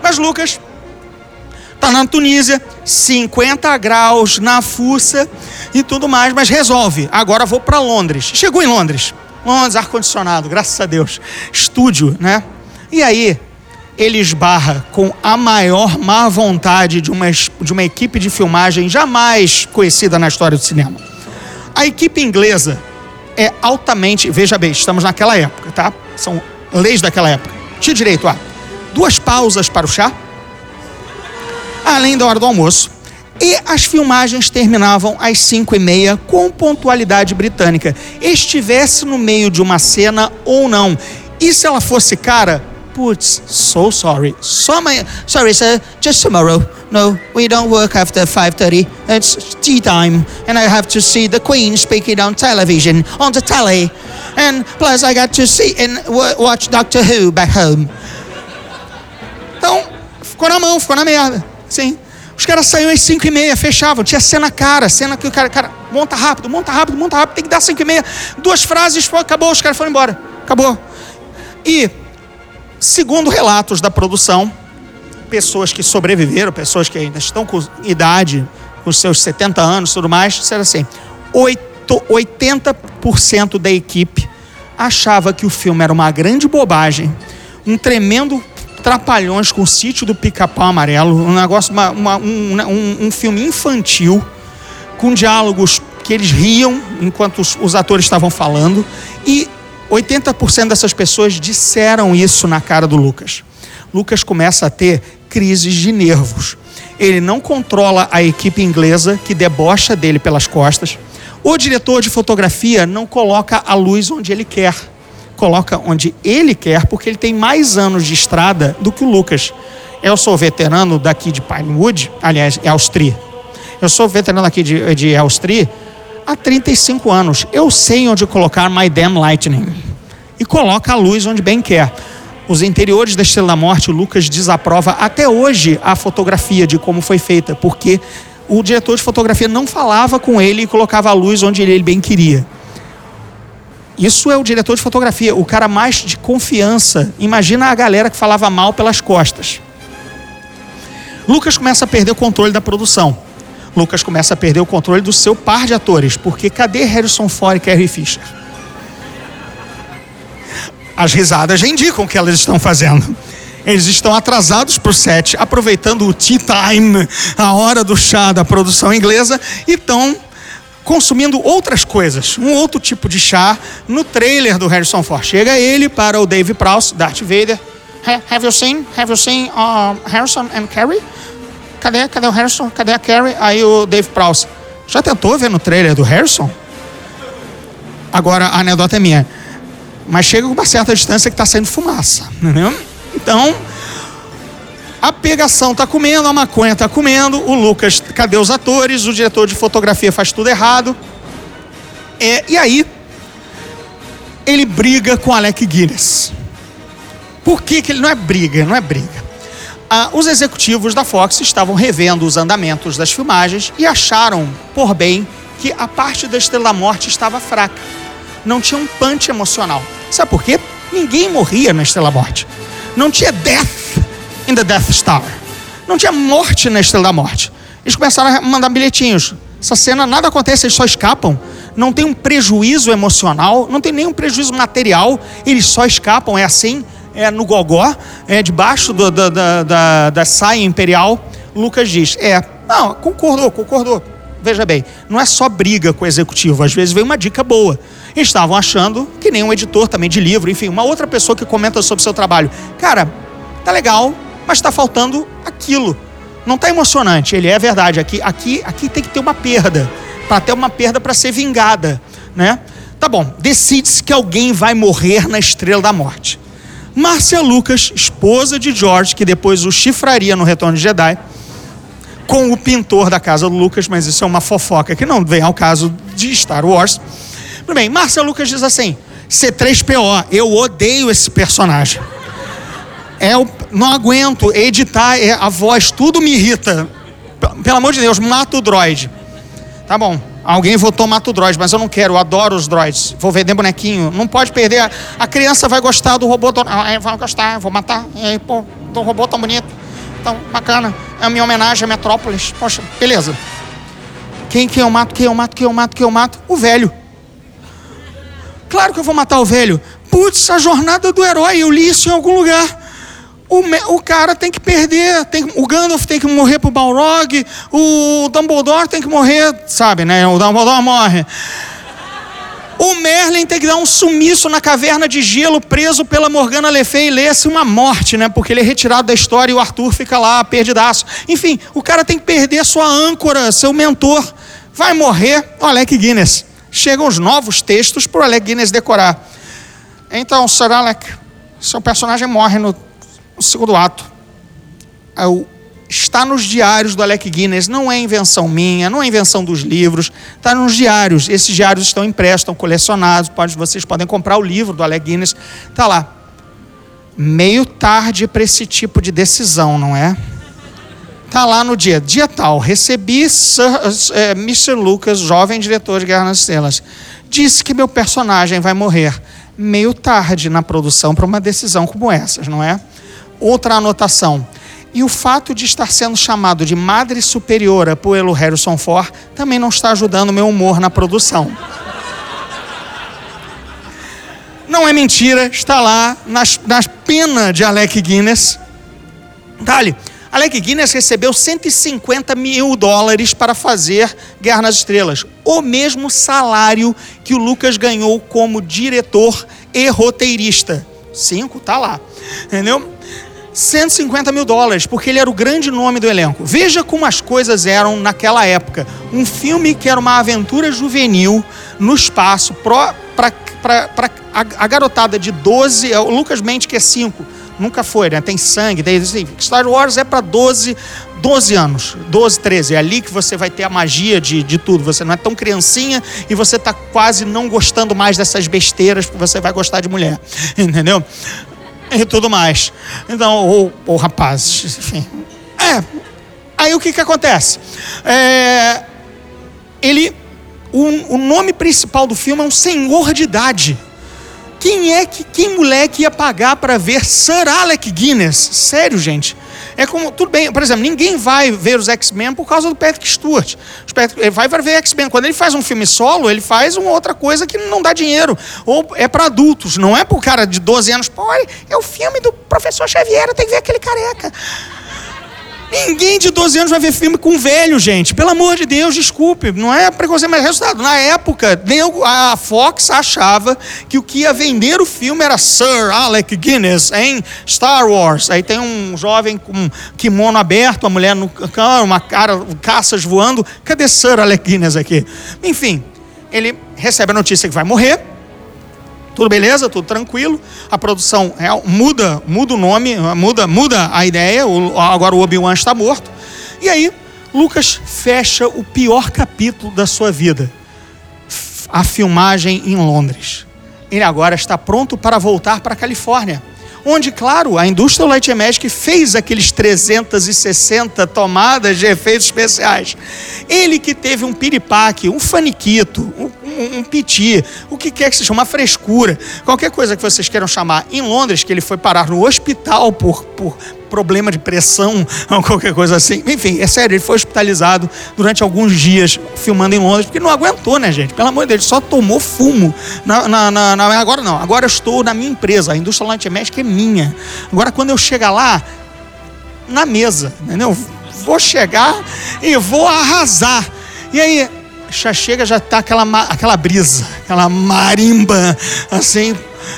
Mas Lucas Está na Tunísia, 50 graus na fuça e tudo mais, mas resolve. Agora vou para Londres. Chegou em Londres. Londres, ar-condicionado, graças a Deus. Estúdio, né? E aí, ele esbarra com a maior má vontade de uma, de uma equipe de filmagem jamais conhecida na história do cinema. A equipe inglesa é altamente. Veja bem, estamos naquela época, tá? São leis daquela época. Tinha direito a duas pausas para o chá além da hora do almoço. E as filmagens terminavam às 5 e meia com pontualidade britânica. Estivesse no meio de uma cena ou não. E se ela fosse cara, putz, so sorry. Só amanhã. Sorry, sir, just tomorrow. No, we don't work after 5.30. It's tea time. And I have to see the Queen speaking on television, on the telly. And plus I got to see and watch Doctor Who back home. Então, ficou na mão, ficou na merda. Sim. Os caras saíam às 5 e meia, fechavam. Tinha cena cara, cena que o cara, cara, monta rápido, monta rápido, monta rápido, tem que dar 5 e meia. Duas frases, acabou, os caras foram embora. Acabou. E, segundo relatos da produção, pessoas que sobreviveram, pessoas que ainda estão com idade, com seus 70 anos tudo mais, disseram assim: 80% da equipe achava que o filme era uma grande bobagem, um tremendo Trapalhões com o sítio do Pica-Pau Amarelo, um negócio, uma, uma, um, um, um, filme infantil, com diálogos que eles riam enquanto os, os atores estavam falando, e 80% dessas pessoas disseram isso na cara do Lucas. Lucas começa a ter crises de nervos. Ele não controla a equipe inglesa que debocha dele pelas costas. O diretor de fotografia não coloca a luz onde ele quer coloca onde ele quer, porque ele tem mais anos de estrada do que o Lucas. Eu sou veterano daqui de Pinewood, aliás, é Austria. Eu sou veterano aqui de, de Austria há 35 anos. Eu sei onde colocar My Damn Lightning. E coloca a luz onde bem quer. Os interiores da Estrela da Morte, o Lucas desaprova até hoje a fotografia de como foi feita, porque o diretor de fotografia não falava com ele e colocava a luz onde ele bem queria. Isso é o diretor de fotografia, o cara mais de confiança. Imagina a galera que falava mal pelas costas. Lucas começa a perder o controle da produção. Lucas começa a perder o controle do seu par de atores, porque cadê Harrison Ford e Carrie Fisher? As risadas já indicam o que elas estão fazendo. Eles estão atrasados para o set, aproveitando o tea time, a hora do chá da produção inglesa, e estão consumindo outras coisas, um outro tipo de chá no trailer do Harrison Ford. Chega ele para o Dave Prowse, Darth Vader. Have you seen? Have you seen uh, Harrison and Carrie? Cadê? Cadê o Harrison? Cadê a Carrie? Aí o Dave Prowse. Já tentou ver no trailer do Harrison? Agora a anedota é minha. Mas chega com uma certa distância que está saindo fumaça, entendeu? Então, a pegação tá comendo, a maconha tá comendo, o Lucas, cadê os atores? O diretor de fotografia faz tudo errado. É, e aí, ele briga com Alec Guinness. Por que, que ele não é briga? Não é briga. Ah, os executivos da Fox estavam revendo os andamentos das filmagens e acharam, por bem, que a parte da Estrela Morte estava fraca. Não tinha um punch emocional. Sabe por quê? Ninguém morria na Estrela Morte. Não tinha death in the Death Star. Não tinha morte na Estrela da Morte. Eles começaram a mandar bilhetinhos. Essa cena nada acontece, eles só escapam. Não tem um prejuízo emocional, não tem nenhum prejuízo material, eles só escapam. É assim, é no gogó, é debaixo do, da, da, da, da saia imperial. Lucas diz: É, não, concordou, concordou. Veja bem, não é só briga com o executivo, às vezes vem uma dica boa. Eles estavam achando que nem um editor também de livro, enfim, uma outra pessoa que comenta sobre o seu trabalho. Cara, tá legal, mas está faltando aquilo. Não está emocionante. Ele é verdade. Aqui, aqui, aqui tem que ter uma perda para ter uma perda para ser vingada, né? Tá bom. Decide-se que alguém vai morrer na Estrela da Morte. Márcia Lucas, esposa de George, que depois o chifraria no Retorno de Jedi, com o pintor da casa do Lucas, mas isso é uma fofoca que não vem ao caso de Star Wars. Tudo bem, Márcia Lucas diz assim: C3PO, eu odeio esse personagem. É o, não aguento editar é, a voz, tudo me irrita. Pelo amor de Deus, mata o droid. Tá bom, alguém votou mata o droid, mas eu não quero, eu adoro os droids. Vou vender bonequinho. Não pode perder. A, a criança vai gostar do robô. Do, ah, vai gostar, vou matar. E aí, pô, do robô tão bonito, tão bacana. É a minha homenagem a Metrópolis. Poxa, beleza. Quem que eu mato, quem eu mato, quem eu mato, quem eu mato? O velho. Claro que eu vou matar o velho. Putz, a jornada do herói, eu li isso em algum lugar. O, o, cara tem que perder, tem, o Gandalf tem que morrer pro Balrog, o Dumbledore tem que morrer, sabe, né? O Dumbledore morre. O Merlin tem que dar um sumiço na caverna de gelo, preso pela Morgana Le Fay e lê-se uma morte, né? Porque ele é retirado da história e o Arthur fica lá perdidaço. Enfim, o cara tem que perder sua âncora, seu mentor. Vai morrer o Alec Guinness. Chegam os novos textos para o Alec Guinness decorar. Então, Sir Alec, seu personagem morre no o segundo ato é o, está nos diários do Alec Guinness, não é invenção minha, não é invenção dos livros, está nos diários. Esses diários estão impressos, estão colecionados, pode, vocês podem comprar o livro do Alec Guinness, está lá. Meio tarde para esse tipo de decisão, não é? Está lá no dia, dia tal, recebi Sir, é, Mr. Lucas, jovem diretor de Guerra nas Estrelas, disse que meu personagem vai morrer. Meio tarde na produção para uma decisão como essas, não é? Outra anotação. E o fato de estar sendo chamado de Madre Superiora pelo Harrison Ford também não está ajudando meu humor na produção. Não é mentira, está lá nas, nas penas de Alec Guinness. Dali, Alec Guinness recebeu 150 mil dólares para fazer Guerra nas Estrelas, o mesmo salário que o Lucas ganhou como diretor e roteirista. Cinco, tá lá. Entendeu? 150 mil dólares, porque ele era o grande nome do elenco. Veja como as coisas eram naquela época. Um filme que era uma aventura juvenil no espaço, para a, a garotada de 12, é o Lucas mente que é 5, nunca foi, né? Tem sangue, tem, Star Wars é para 12, 12 anos, 12, 13. É ali que você vai ter a magia de, de tudo. Você não é tão criancinha e você tá quase não gostando mais dessas besteiras, porque você vai gostar de mulher. Entendeu? E tudo mais. Então, ou, ou rapazes, enfim. É. Aí o que que acontece? É, ele. O, o nome principal do filme é um senhor de idade. Quem é que, quem moleque ia pagar para ver Sir Alec Guinness? Sério, gente. É como, tudo bem, por exemplo, ninguém vai ver os X-Men por causa do Patrick Stewart. Ele vai para ver X-Men. Quando ele faz um filme solo, ele faz uma outra coisa que não dá dinheiro. Ou é para adultos, não é pro cara de 12 anos. Pô, é o filme do professor Xavier, tem que ver aquele careca. Ninguém de 12 anos vai ver filme com velho, gente. Pelo amor de Deus, desculpe. Não é preconceito, mas resultado. Na época, a Fox achava que o que ia vender o filme era Sir Alec Guinness em Star Wars. Aí tem um jovem com kimono aberto, a mulher no cão, uma cara, caças voando. Cadê Sir Alec Guinness aqui? Enfim, ele recebe a notícia que vai morrer. Tudo beleza, tudo tranquilo. A produção é, muda, muda o nome, muda, muda a ideia. O- agora o Obi-Wan está morto. E aí, Lucas fecha o pior capítulo da sua vida. A filmagem em Londres. Ele agora está pronto para voltar para a Califórnia. Onde, claro, a indústria Light Magic fez aqueles 360 tomadas de efeitos especiais. Ele que teve um piripaque, um faniquito, um, um piti, o que quer que seja, uma frescura, qualquer coisa que vocês queiram chamar, em Londres, que ele foi parar no hospital por, por problema de pressão ou qualquer coisa assim. Enfim, é sério, ele foi hospitalizado durante alguns dias filmando em Londres, porque não aguentou, né, gente? Pelo amor de Deus, só tomou fumo. Na, na- na- na- agora não, agora eu estou na minha empresa, a indústria Magic é minha. Agora, quando eu chegar lá, na mesa, entendeu? Vou chegar e vou arrasar. E aí, já chega, já tá aquela, aquela brisa, aquela marimba, assim,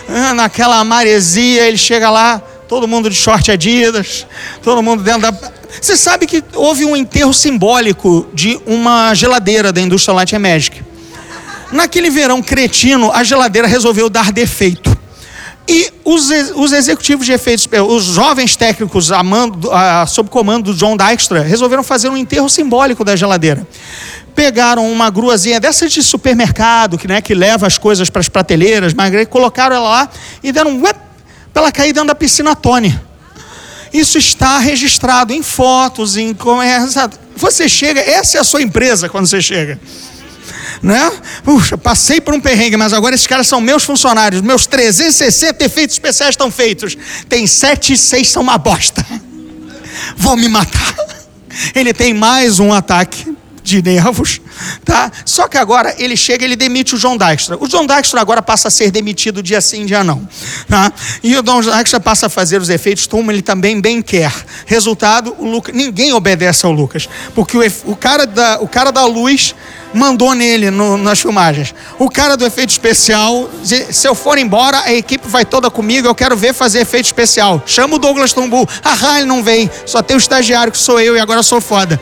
ah, naquela maresia, ele chega lá, todo mundo de short Adidas, todo mundo dentro da... Você sabe que houve um enterro simbólico de uma geladeira da indústria Light Magic. Naquele verão cretino, a geladeira resolveu dar defeito. E os, os executivos de efeitos, eh, os jovens técnicos a mando- a- sob comando do John Dykstra, resolveram fazer um enterro simbólico da geladeira. Pegaram uma gruazinha dessas de supermercado, que, né, que leva as coisas para as prateleiras, mas colocaram ela lá e deram um uep, para ela cair dentro da piscina Tony. Isso está registrado em fotos, em? Você chega, essa é a sua empresa quando você chega né? Puxa, passei por um perrengue, mas agora esses caras são meus funcionários. Meus 360 efeitos especiais estão feitos. Tem sete e seis são uma bosta. Vão me matar. Ele tem mais um ataque de nervos, tá? Só que agora ele chega, ele demite o John Dykstra. O John Dykstra agora passa a ser demitido dia sim, dia não, tá? E o John Dykstra passa a fazer os efeitos como ele também bem quer. Resultado, o Lucas, ninguém obedece ao Lucas, porque o, o cara da, o cara da luz mandou nele no- nas filmagens. O cara do efeito especial, se, eu for embora, a equipe vai toda comigo, eu quero ver fazer efeito especial. Chama o Douglas Tumbu. Ah, ele não vem. Só tem o estagiário que sou eu e agora sou foda.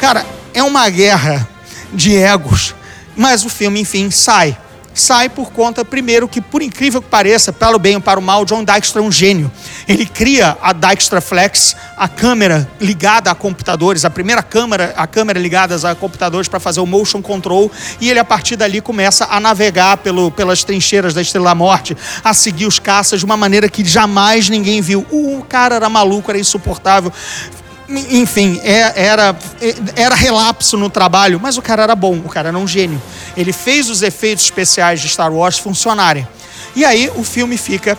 Cara, é uma guerra de egos, mas o filme, enfim, sai. Sai por conta, primeiro, que por incrível que pareça, para o bem ou para o mal, John Dykstra é um gênio. Ele cria a Dykstra Flex, a câmera ligada a computadores, a primeira câmera, a câmera ligada a computadores para fazer o motion control, e ele a partir dali começa a navegar pelo, pelas trincheiras da Estrela Morte, a seguir os caças de uma maneira que jamais ninguém viu. O cara era maluco, era insuportável. Enfim, é- era, era relapso no trabalho, mas o cara era bom, o cara era um gênio. Ele fez os efeitos especiais de Star Wars funcionarem. E aí o filme fica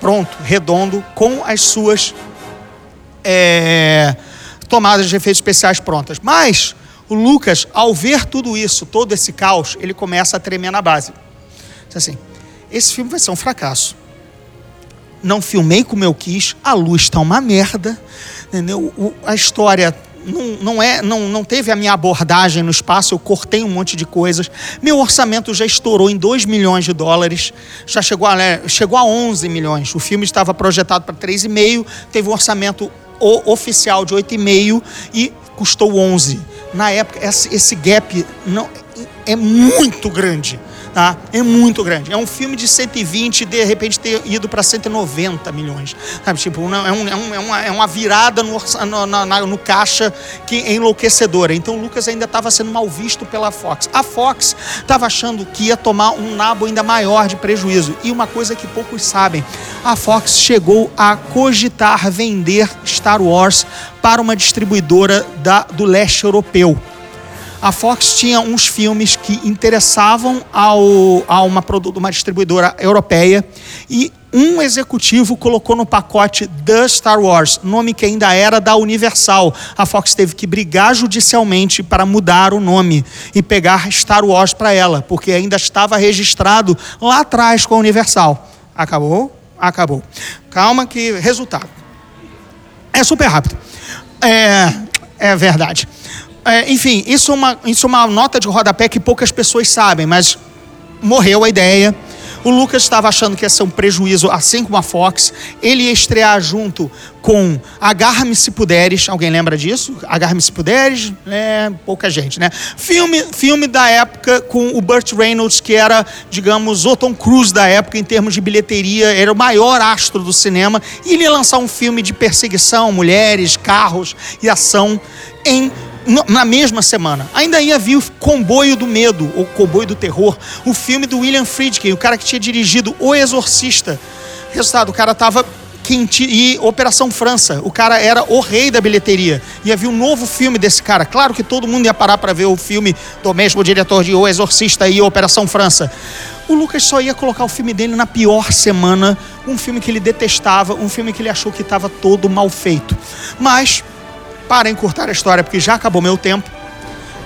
pronto, redondo, com as suas é, tomadas de efeitos especiais prontas. Mas o Lucas, ao ver tudo isso, todo esse caos, ele começa a tremer na base. Diz assim: esse filme vai ser um fracasso não filmei como eu quis, a luz está uma merda, entendeu? O- a história não, não, é, não, não teve a minha abordagem no espaço, eu cortei um monte de coisas. Meu orçamento já estourou em 2 milhões de dólares, já chegou a, né, chegou a 11 milhões. O filme estava projetado para 3,5, teve um orçamento oficial de 8,5 e custou 11. Na época, esse, esse gap não, é muito grande. Tá? É muito grande. É um filme de 120 de repente ter ido para 190 milhões. Sabe? Tipo, é, é, um, é, uma, é uma virada no, no, na, no caixa que é enlouquecedora. Então Lucas ainda estava sendo mal visto pela Fox. A Fox estava achando que ia tomar um nabo ainda maior de prejuízo. E uma coisa que poucos sabem: a Fox chegou a cogitar vender Star Wars para uma distribuidora da, do leste europeu a Fox tinha uns filmes que interessavam ao, a uma, uma distribuidora europeia e um executivo colocou no pacote The Star Wars, nome que ainda era da Universal. A Fox teve que brigar judicialmente para mudar o nome e pegar Star Wars para ela, porque ainda estava registrado lá atrás com a Universal. Acabou? Acabou. Calma que resultado. É super rápido. É, é verdade. É, enfim, isso é, uma, isso é uma nota de rodapé que poucas pessoas sabem, mas morreu a ideia. O Lucas estava achando que ia ser um prejuízo, assim como a Fox. Ele ia estrear junto com Agarra-me se puderes. Alguém lembra disso? Agarra-me se puderes? É, pouca gente, né? Filme, filme da época com o Burt Reynolds, que era, digamos, o Tom Cruise da época em termos de bilheteria, era o maior astro do cinema. E ele ia lançar um filme de perseguição, mulheres, carros e ação em na mesma semana. Ainda ia vir o Comboio do Medo, ou Comboio do Terror, o filme do William Friedkin, o cara que tinha dirigido O Exorcista. Resultado, o cara tava quente e Operação França. O cara era o rei da bilheteria. Ia vir um novo filme desse cara. Claro que todo mundo ia parar para ver o filme do mesmo diretor de O Exorcista e Operação França. O Lucas só ia colocar o filme dele na pior semana, um filme que ele detestava, um filme que ele achou que estava todo mal feito. Mas para encurtar a história, porque já acabou meu tempo,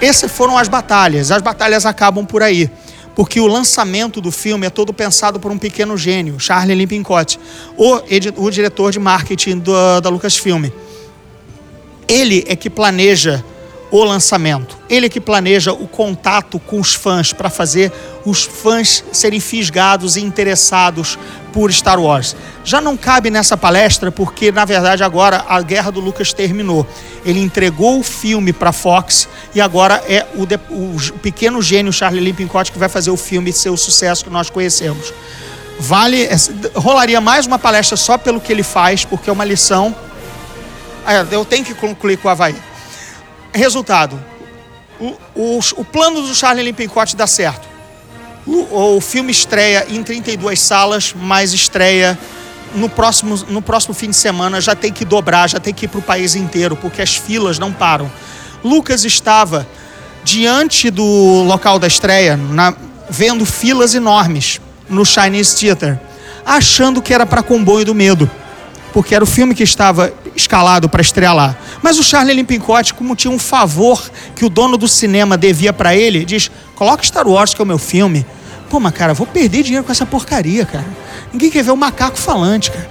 essas foram as batalhas. As batalhas acabam por aí. Porque o lançamento do filme é todo pensado por um pequeno gênio, Charlie Limpincotti, o, o diretor de marketing do, da Lucasfilm. Ele é que planeja o lançamento. Ele que planeja o contato com os fãs para fazer os fãs serem fisgados e interessados por Star Wars. Já não cabe nessa palestra porque na verdade agora a guerra do Lucas terminou. Ele entregou o filme para Fox e agora é o, de, o pequeno gênio Charlie Limpincotti que vai fazer o filme ser o sucesso que nós conhecemos. Vale, rolaria mais uma palestra só pelo que ele faz, porque é uma lição. É, eu tenho que concluir com o Havaí. Resultado: o, o, o plano do Charlie Limpincotti dá certo. O, o, filme estreia em 32 salas, mas estreia no próximo, no próximo fim de semana. Já tem que dobrar, já tem que ir para o país inteiro, porque as filas não param. Lucas estava diante do local da estreia, na, vendo filas enormes no Chinese Theater, achando que era para comboio do medo porque era o filme que estava escalado para estrear lá. Mas o Charlie Limpincotti, como tinha um favor que o dono do cinema devia para ele, diz: coloca Star Wars, que é o meu filme. Pô, mas cara, vou perder dinheiro com essa porcaria, cara. Ninguém quer ver o macaco falante, cara.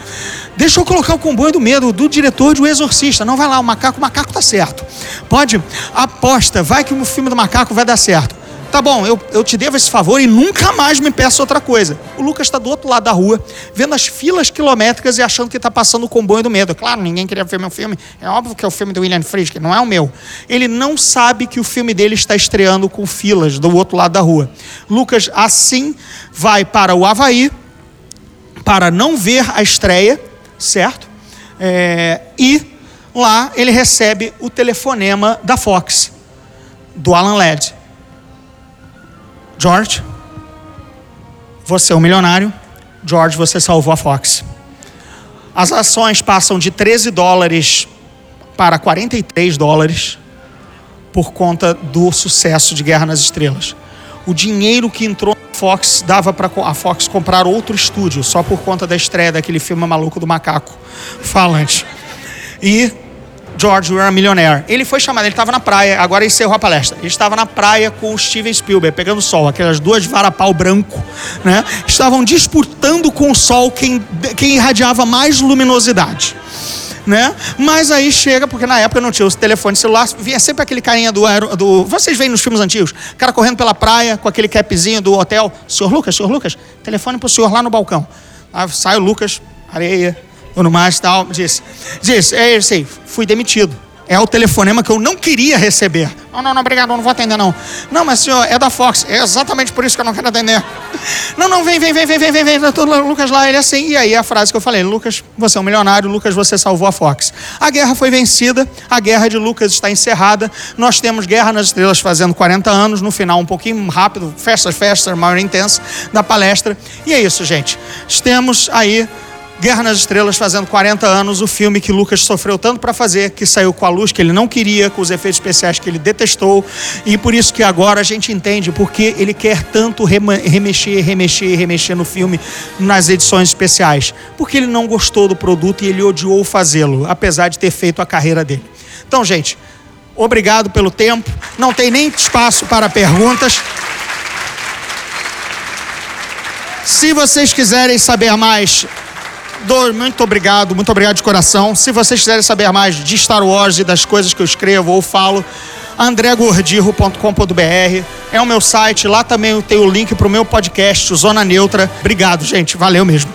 Deixa eu colocar o comboio do medo do diretor de O Exorcista. Não vai lá, o macaco, o macaco tá certo. Pode? Aposta, vai que o filme do macaco vai dar certo tá bom, eu, eu te devo esse favor e nunca mais me peça outra coisa. O Lucas está do outro lado da rua, vendo as filas quilométricas e achando que está passando o comboio do medo. Claro, ninguém queria ver meu filme. É óbvio que é o filme do William Friedkin, não é o meu. Ele não sabe que o filme dele está estreando com filas do outro lado da rua. Lucas, assim, vai para o Havaí para não ver a estreia, certo? É, e lá ele recebe o telefonema da Fox, do Alan Ladd George, você é um milionário. George, você salvou a Fox. As ações passam de 13 dólares para 43 dólares por conta do sucesso de Guerra nas Estrelas. O dinheiro que entrou na Fox dava para a Fox comprar outro estúdio só por conta da estreia daquele filme maluco do macaco falante. E George, We're a Millionaire. Ele foi chamado, ele estava na praia, agora encerrou a palestra. Ele estava na praia com o Steven Spielberg, pegando sol, aquelas duas varapau branco, né? Estavam disputando com o sol quem, quem irradiava mais luminosidade. Né? Mas aí chega, porque na época não tinha os telefones celular, vinha sempre aquele carinha do, do. Vocês veem nos filmes antigos, cara correndo pela praia com aquele capzinho do hotel. Senhor Lucas, senhor Lucas, telefone pro senhor lá no balcão. Aí sai o Lucas, areia, tudo mais tal. Disse, disse, é, eu sei, fui demitido. É o telefonema que eu não queria receber. Não, não, não, obrigado, não vou atender, não. Não, mas senhor, é da Fox. É exatamente por isso que eu não quero atender. Não, não, vem, vem, vem, vem, vem, vem, vem. Lucas lá, ele é assim. E aí a frase que eu falei: Lucas, você é um milionário, Lucas, você salvou a Fox. A guerra foi vencida, a guerra de Lucas está encerrada. Nós temos Guerra nas Estrelas fazendo 40 anos, no final um pouquinho rápido, festa, festa, maior intensa da palestra. E é isso, gente. Temos aí Guerra nas Estrelas fazendo 40 anos, o filme que Lucas sofreu tanto para fazer, que saiu com a luz que ele não queria, com os efeitos especiais que ele detestou, e por isso que agora a gente entende porque ele quer tanto remexer, remexer, remexer no filme nas edições especiais, porque ele não gostou do produto e ele odiou fazê-lo, apesar de ter feito a carreira dele. Então, gente, obrigado pelo tempo. Não tem nem espaço para perguntas. Se vocês quiserem saber mais muito obrigado, muito obrigado de coração. Se vocês quiserem saber mais de Star Wars e das coisas que eu escrevo ou falo, andregordirro.com.br é o meu site. Lá também tem o link para o meu podcast, Zona Neutra. Obrigado, gente. Valeu mesmo.